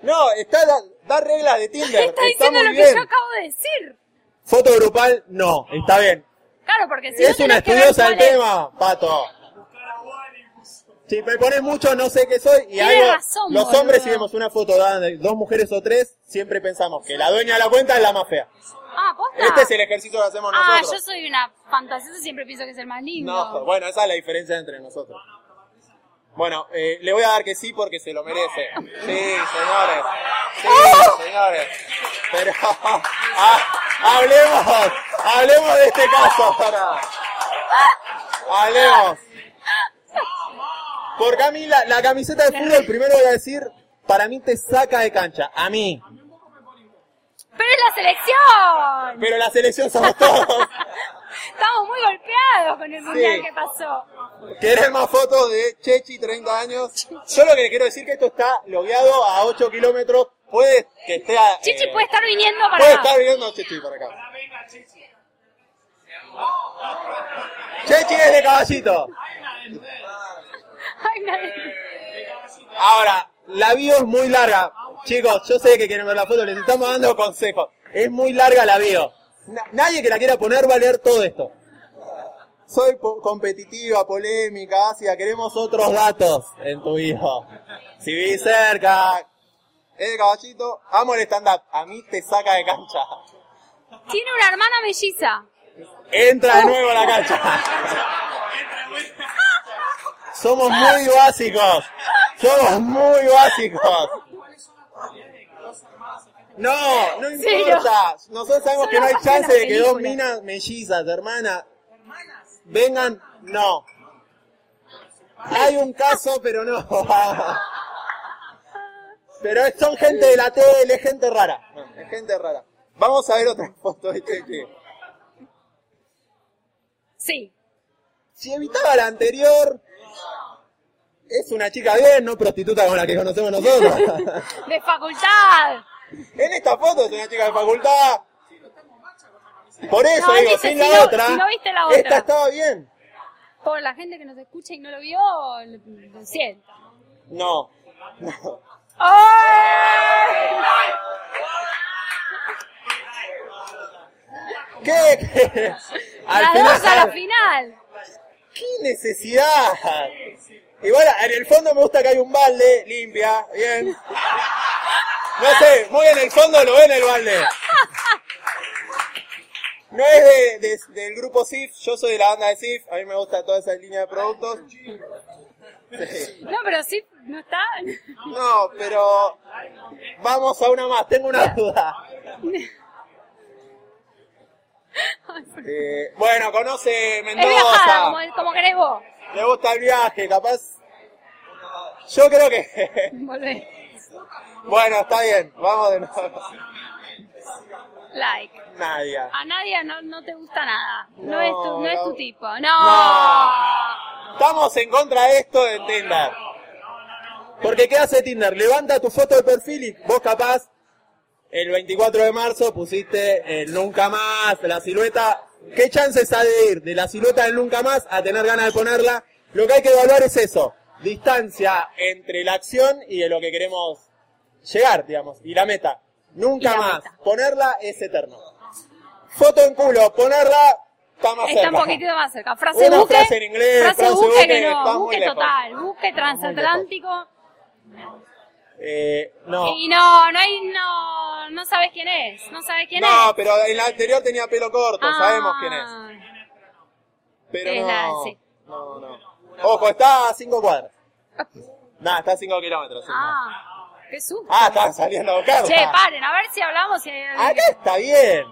No, está da, da reglas de Tinder. Está diciendo muy lo que bien. yo acabo de decir. Foto grupal, no, está bien. Claro, porque si no es una que ver estudiosa del tema, pato. Si me pones mucho, no sé qué soy. Y algo, razón, los boludo. hombres, si vemos una foto dada de dos mujeres o tres, siempre pensamos que la dueña de la cuenta es la más fea. Ah, posta. Este es el ejercicio que hacemos Ah, nosotros. yo soy una fantasiosa, siempre pienso que es el más lindo. No, bueno, esa es la diferencia entre nosotros. Bueno, eh, le voy a dar que sí porque se lo merece. Sí, señores. Sí, señores. Pero *laughs* ah, hablemos, hablemos de este caso ahora. Hablemos. Porque a mí la, la camiseta de fútbol, *laughs* primero voy a decir, para mí te saca de cancha. A mí. Pero es la selección. Pero la selección somos todos. *laughs* Estamos muy golpeados con el mundial Sí. que pasó. ¿Querés más fotos de Chechi, 30 años? Yo lo que le quiero decir que esto está logueado a 8 kilómetros. Puede que esté a... Chichi eh, puede estar viniendo para puede acá. estar viendo Chechi para acá. Chechi es de caballito. Ahora, la bio es muy larga. Chicos, yo sé que quieren ver la foto, les estamos dando consejos. Es muy larga la bio. Na- nadie que la quiera poner va a leer todo esto. Soy po- competitiva, polémica, ácida, queremos otros datos en tu hijo. Si vi cerca, eh, caballito, amo el stand-up, a mí te saca de cancha. Tiene una hermana melliza. Entra de nuevo a la cancha. *laughs* Somos muy básicos. Somos muy básicos. No, no importa. Nosotros sabemos que no hay chance de que dos minas mellizas, hermana, vengan. No. Hay un caso, pero no. Pero son gente de la tele, gente rara. Es gente rara. Vamos a ver otra foto. Que Sí. si evitaba la anterior, es una chica bien, no prostituta como la que conocemos nosotros. *laughs* De facultad. en esta foto es una chica de facultad. Por eso No, digo, sin si la no- otra, si viste la otra. esta estaba bien. Por la gente que nos escucha y no lo vio, lo, lo siento. No. no. ¡Ay! ¿Qué? ¿Qué? Al Las final, dos a la final. ¿Qué necesidad? Igual en el fondo me gusta que hay un balde, limpia, bien. No sé, muy en el fondo lo ven el balde. No es de, de- del grupo SIF, yo soy de la banda de SIF, a mí me gusta toda esa línea de productos. Sí. No, pero sí, no está. No, pero vamos a una más, tengo una duda. *laughs* Eh, bueno, conoce Es viajada, Mendoza, como, como querés vos. Le gusta el viaje, capaz. Yo creo que... *laughs* Volvé. Bueno, está bien, vamos de nuevo. Like. Nadia. A nadie no, no te gusta nada. No, No, es, tu, no es tu tipo. No. No. Estamos en contra de esto de Tinder. Porque ¿qué hace Tinder? Levanta tu foto de perfil y vos capaz el 24 de marzo pusiste el nunca más, la silueta. ¿Qué chances hay de ir de la silueta del nunca más a tener ganas de ponerla? Lo que hay que evaluar es eso. Distancia entre la acción y de lo que queremos llegar, digamos. Y la meta. Nunca la más. meta. Ponerla es eterno. Foto en culo, ponerla está más Está un cerca. poquito más cerca. Frase Una buque. frase en inglés, frase, frase buque, buque, que está no. Buque total. Buque transatlántico. Eh, no. Y no, no hay, no, no sabes quién es. No sabes quién No, es. pero en la anterior tenía pelo corto, Ah. sabemos quién es. Pero Es no. la- sí. No, no. Ojo, está a 5 cuadras. *laughs* Nada, está a 5 kilómetros. no. Ah, qué susto. Ah, están saliendo a buscar. Che, paren, a ver si hablamos. Si alguien Acá está bien.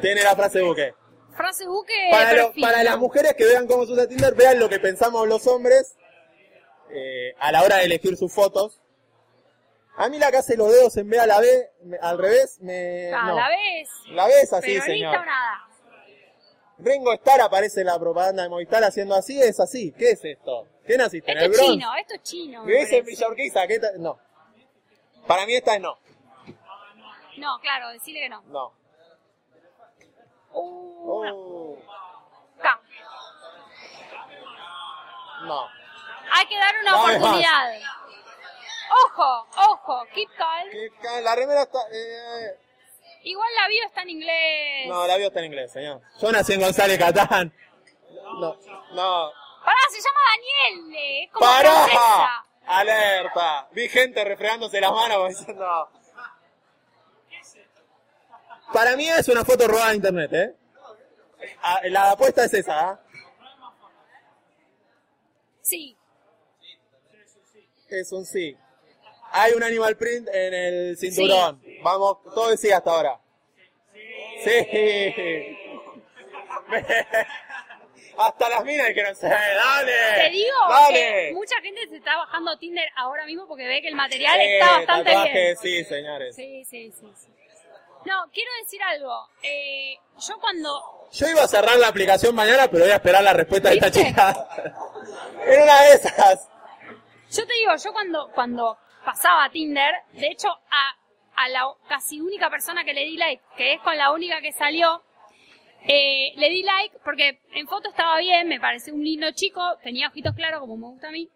Tiene la frase buque. que- Frase buque. Para, lo- para ¿no? las mujeres que vean cómo se usa Tinder, vean lo que pensamos los hombres eh, a la hora de elegir sus fotos. A mí la que hace los dedos en B a la B, me- al revés, me... Ah, no. la ves. La ves así, señor. o nada. Ringo Starr aparece en la propaganda de Movistar haciendo así, es así. ¿Qué es esto? ¿Qué naciste? ¿En Esto el es Bronx? chino, esto es chino. ¿Vivís en. Villa? ¿Qué No. Para mí esta es no. No, claro, decirle que no. No. Uh, no. Oh, Acá. no. Hay que dar una Dame más. Ojo, ojo, keep calm. ¿Qué ca- La remera está... eh, Igual la bio está en inglés. No, la vio está en inglés, señor. Yo nací en González Catán. No. No. Pará, se llama. Es como ¡Pará! francesa. ¡Alerta! Vi gente refregándose las manos *laughs* diciendo... Para mí es una foto robada de internet, ¿eh? Ah, La apuesta es esa, ¿ah? Sí. Es un sí. Hay un animal print en el cinturón. Vamos, todo sí hasta ahora. Sí. *laughs* hasta las minas dijeron, sí, dale. Te digo dale. que mucha gente se está bajando Tinder ahora mismo porque ve que el material Sí, está bastante tatuaje, bien. sí, señores. Sí, sí, sí, sí. No, quiero decir algo. Eh, yo cuando... Yo iba a cerrar la aplicación mañana, pero voy a esperar la respuesta de esta chica. *laughs* en una de esas. Yo te digo, yo cuando, cuando pasaba Tinder, de hecho, a, a la casi única persona que le di like, que es con la única que salió, eh, le di like porque en foto estaba bien, me pareció un lindo chico, tenía ojitos claros como me gusta a mí,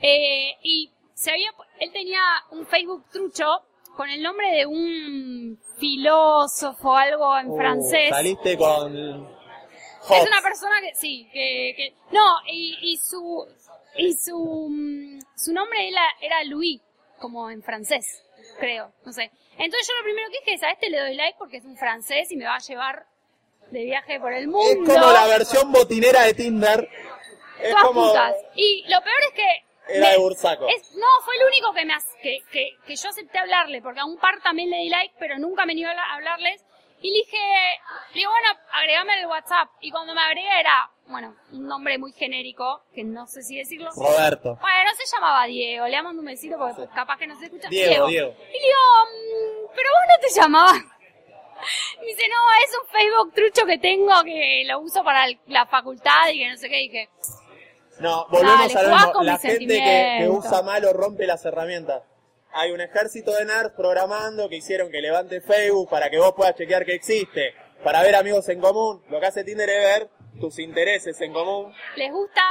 eh, y se había, él tenía un Facebook trucho con el nombre de un filósofo, algo en Uh, francés. Saliste con... Es una persona que, sí, que, que no, y, y su, y su, mm, su nombre era, era Louis, como en francés, creo, no sé. Entonces yo lo primero que dije es a este le doy like porque es un francés y me va a llevar de viaje por el Es mundo. como la versión botinera de Tinder. Es todas como putas. Y lo peor es que era me- de Bursaco. es- no, fue el único que me que, que, que yo acepté hablarle, porque a un par también le di like, pero nunca me niego a habla- hablarles. Y le dije, le digo, bueno, agregame al WhatsApp. Y cuando me agrega era, bueno, un nombre muy genérico, que no sé si decirlo. Roberto. Bueno, se llamaba Diego, le mando un besito porque capaz que no se escucha. Diego, Diego. Y le digo, "Mm, pero vos no te llamabas. *laughs* Me dice, no, es un Facebook trucho que tengo que lo uso para el- la facultad y que no sé qué. Y dije, No, volvemos Dale, a lo mismo. La gente que, que usa mal o rompe las herramientas. Hay un ejército de nerds programando que hicieron que levante Facebook para que vos puedas chequear que existe, para ver amigos en común. Lo que hace Tinder es ver tus intereses en común. les gusta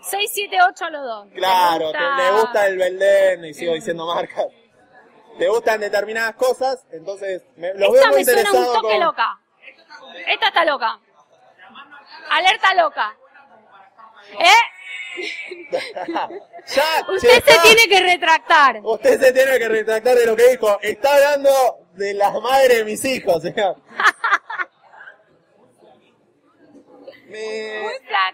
6, 7, 8 a los dos. Les Claro, gusta- te, gusta el Belden, y sigo diciendo marcas. Te gustan determinadas cosas, entonces me, los veo Esta muy interesados toque con... loca. Esta está loca. Alerta loca. ¿Eh? *laughs* ya, Usted se está. tiene que retractar. Usted se tiene que retractar de lo que dijo. Está hablando de las madres de mis hijos, señor. *laughs* Me...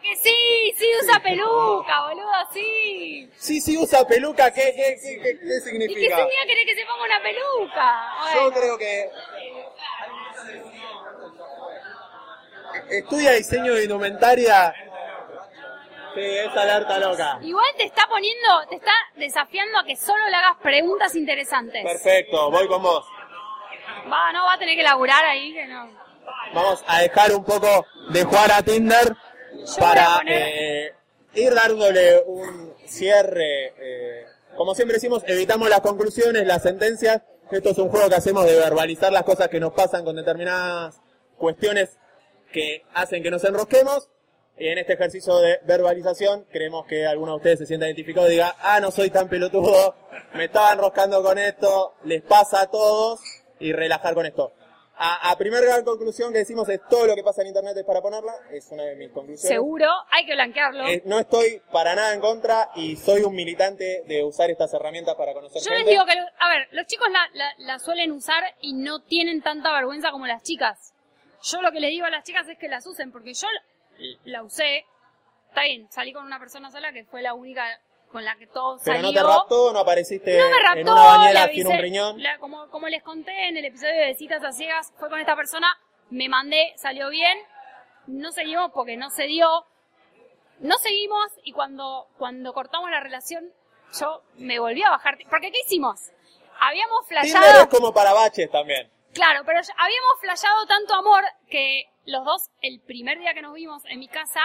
Que sí, sí usa peluca, boludo, sí. Sí, sí usa peluca, ¿qué, qué, qué, qué- qué ¿Y qué significa? que se ponga una peluca? Yo creo que... Estudia diseño de indumentaria. Sí, es alerta loca. Igual te está poniendo, te está desafiando a que solo le hagas preguntas interesantes. Perfecto, voy con vos. Va, no, va a tener que laburar ahí, que no. Vamos a dejar un poco de jugar a Tinder voy para poner- eh, ir dándole un cierre. eh, como siempre decimos, evitamos las conclusiones, las sentencias. Esto es un juego que hacemos de verbalizar las cosas que nos pasan con determinadas cuestiones que hacen que nos enrosquemos. Y en este ejercicio de verbalización, creemos que alguno de ustedes se sienta identificado y diga, ah, no soy tan pelotudo, me estaba enroscando con esto, les pasa a todos, y relajar con esto. A, a primer gran conclusión que decimos es todo lo que pasa en internet es para ponerla, es una de mis conclusiones. Seguro, hay que blanquearlo. Eh, no estoy para nada en contra y soy un militante de usar estas herramientas para conocer Yo gente. les digo que, lo- a ver, los chicos la, la, la suelen usar y no tienen tanta vergüenza como las chicas. Yo lo que les digo a las chicas es que las usen, porque yo la- usé, está bien, salí con una persona sola que fue la única con la que todo Pero salió. no te raptó, no apareciste No me en raptó, una bañera sin un riñón. la- como, como les conté en el episodio de Citas a Ciegas, fue con esta persona, me mandé, salió bien, no seguimos porque no se dio, no seguimos y cuando, cuando cortamos la relación, yo me volví a bajar, porque ¿qué hicimos? Habíamos Tinder es como para baches también. Claro, pero habíamos flasheado tanto amor que los dos, el primer día que nos vimos en mi casa,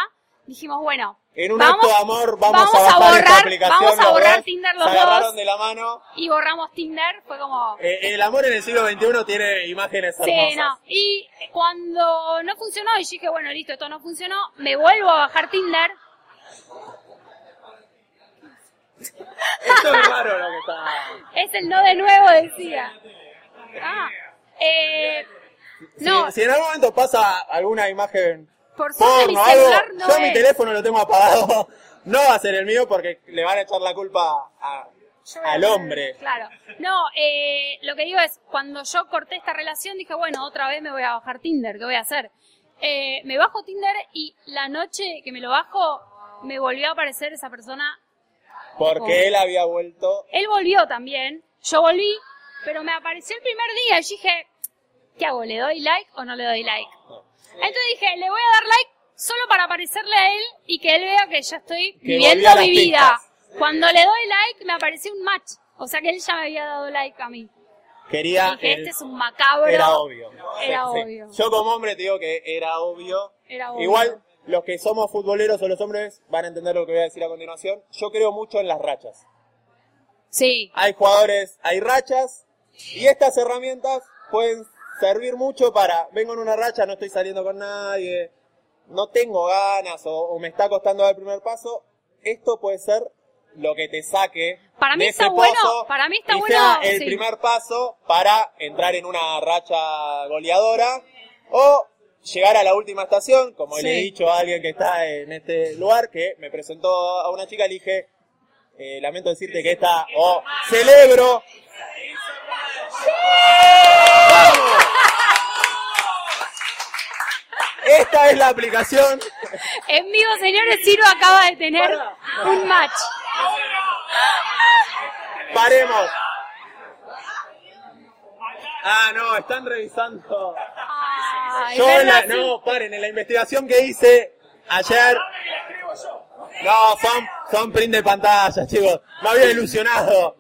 dijimos, bueno, En un vamos, acto de amor vamos, vamos a a borrar- aplicación. vamos a borrar dos. Tinder los Se dos. de la mano. y borramos Tinder, fue como... Eh, el amor en el siglo XXI tiene imágenes Sí, hermosas. no. Y cuando no funcionó, y dije, bueno, listo, esto no funcionó, me vuelvo a bajar Tinder. Esto es raro lo que está... Es el no de nuevo, decía. Ah, eh, no, Si, si en algún momento pasa alguna imagen por suerte mi porno o algo, celular no yo es... mi teléfono lo tengo apagado. *laughs* No va a ser el mío porque le van a echar la culpa a- al hombre. Claro. No, eh, lo que digo es, cuando yo corté esta relación, dije, bueno, otra vez me voy a bajar Tinder, ¿qué voy a hacer? Eh, me bajo Tinder y la noche que me lo bajo, me volvió a aparecer esa persona Porque él había vuelto. Él volvió también, yo volví, pero me apareció el primer día y dije, ¿qué hago? ¿Le doy like o no le doy like? Entonces dije, le voy a dar like solo para aparecerle a él y que él vea que yo estoy Que viviendo mi vida. pistas. Cuando le doy like me apareció un match, o sea que él ya me había dado like a mí. Quería. dije, el- este es un macabro. Era obvio. Era Sí, sí. obvio. Yo como hombre te digo que era obvio. Era obvio. Igual, los que somos futboleros o los hombres van a entender lo que voy a decir a continuación. Yo creo mucho en las rachas. Sí, Hay jugadores, hay rachas, y estas herramientas pueden servir mucho para, vengo en una racha, no estoy saliendo con nadie, no tengo ganas o, o me está costando dar el primer paso. Esto puede ser lo que te saque Para mí de está ese bueno, para mí está y bueno, sea el sí. primer paso para entrar en una racha goleadora o llegar a la última estación, como Sí. le he dicho a alguien que está en este lugar, que me presentó a una chica, le dije, eh, lamento decirte que esta, o celebro. ¡Vamos! Esta es la aplicación. En vivo, señores, Ciro acaba de tener un match. Paremos. Ah, no, están revisando. Ay, Yo en la- no, paren, en la investigación que hice ayer. No, son, son print de pantalla, chicos. Me había ilusionado.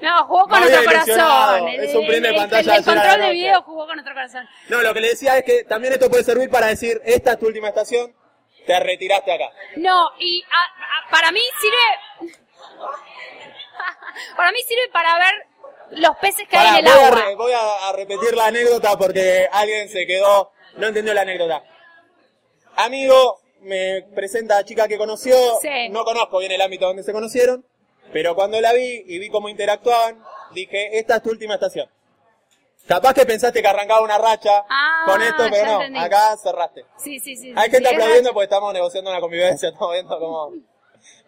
No, jugó con ilusionado. corazón. Es un print de el- pantalla El, a control de video jugó con nuestro corazón. No, lo que le decía es que también esto puede servir para decir, esta es tu última estación, te retiraste acá. No, y a- a- para mí sirve. *laughs* para mí sirve para ver los peces que Pará, hay en el voy, a, agua. re- voy a- a repetir la anécdota porque alguien se quedó, no entendió la anécdota. Amigo, me presenta a chica que conoció, Sí. no conozco bien el ámbito donde se conocieron, pero cuando la vi y vi cómo interactuaban, dije, esta es tu última estación. Capaz que pensaste que arrancaba una racha Ah, con esto, pero no, entendí. acá cerraste. Sí, sí, sí. Hay sí, gente sí, es aplaudiendo porque estamos negociando una convivencia, *laughs* estamos viendo cómo...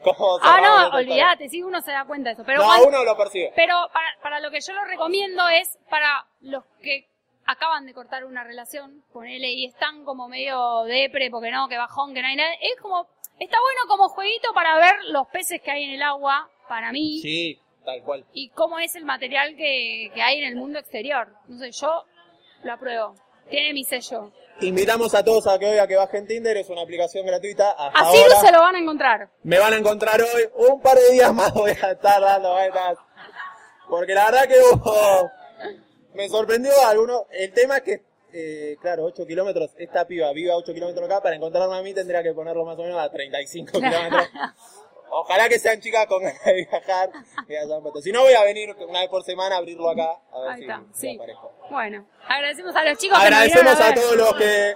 cómo Ah, no, olvídate, sí, uno se da cuenta de eso. Pero. No, cuando- uno lo percibe. pero para, para lo que yo lo recomiendo es para los que acaban de cortar una relación, ponele, y están como medio depre, porque no, que bajón, que no hay nada. Es como, está bueno como jueguito para ver los peces que hay en el agua, para mí, Sí, tal cual. y cómo es el material que, que hay en el mundo exterior. No sé, yo lo apruebo. Tiene mi sello. Invitamos a todos a que hoy a que bajen Tinder, es una aplicación gratuita. Hasta A Ciro ahora se lo van a encontrar. me van a encontrar hoy, un par de días más voy a estar dando vueltas. Porque la verdad que hubo- me sorprendió alguno. El tema es que, eh, claro, 8 kilómetros, esta piba vive a 8 kilómetros acá, para encontrarme a mí tendría que ponerlo más o menos a 35 *laughs* kilómetros. Ojalá que sean chicas con ganas de viajar. que. Si no, voy a venir una vez por semana a abrirlo acá. A ver Ahí si, está, si sí. aparezco. Bueno, agradecemos a los chicos que Agradecemos vinieron a ver. todos los que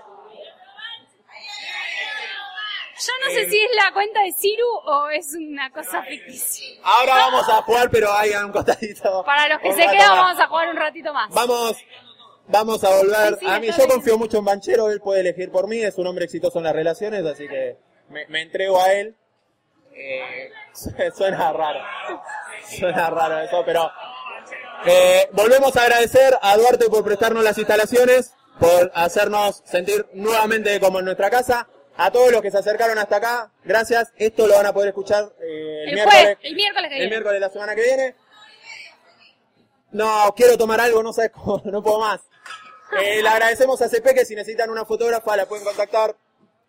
Yo no sé si es la cuenta de Ciru o es una cosa ficticia. Ahora vamos a jugar, pero hay un costadito. Para los que se quedan, vamos a jugar un ratito más. Vamos, vamos a volver. Sí, sí, a mí, yo bien. confío mucho en Banchero, él puede elegir por mí, es un hombre exitoso en las relaciones, así que me, me entrego a él. Eh, *laughs* suena raro, suena raro eso, pero eh, volvemos a agradecer a Duarte por prestarnos las instalaciones, por hacernos sentir nuevamente como en nuestra casa. A todos los que se acercaron hasta acá, gracias. Esto lo van a poder escuchar eh, el, El miércoles. jueves, el miércoles que El viene. miércoles de la semana que viene. No, quiero tomar algo, no sé cómo, *laughs* no puedo más. Eh, le agradecemos a CP que si necesitan una fotógrafa la pueden contactar.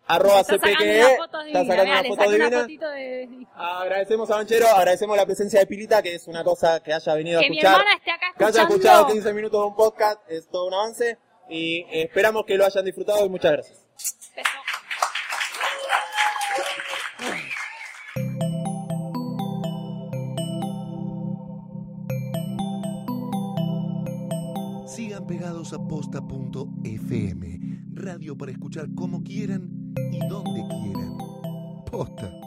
Arroba Está CP sacando que unas es. fotos Está sacando Mirá, una foto divina. de... Agradecemos a Banchero, agradecemos la presencia de Pilita, que es una cosa que haya venido Que a mi escuchar. hermana esté acá que haya escuchado 15 minutos de un podcast, es todo un avance. Y esperamos que lo hayan disfrutado y muchas gracias. Beso. Sigan pegados a posta.fm, radio para escuchar como quieran y donde quieran. Posta.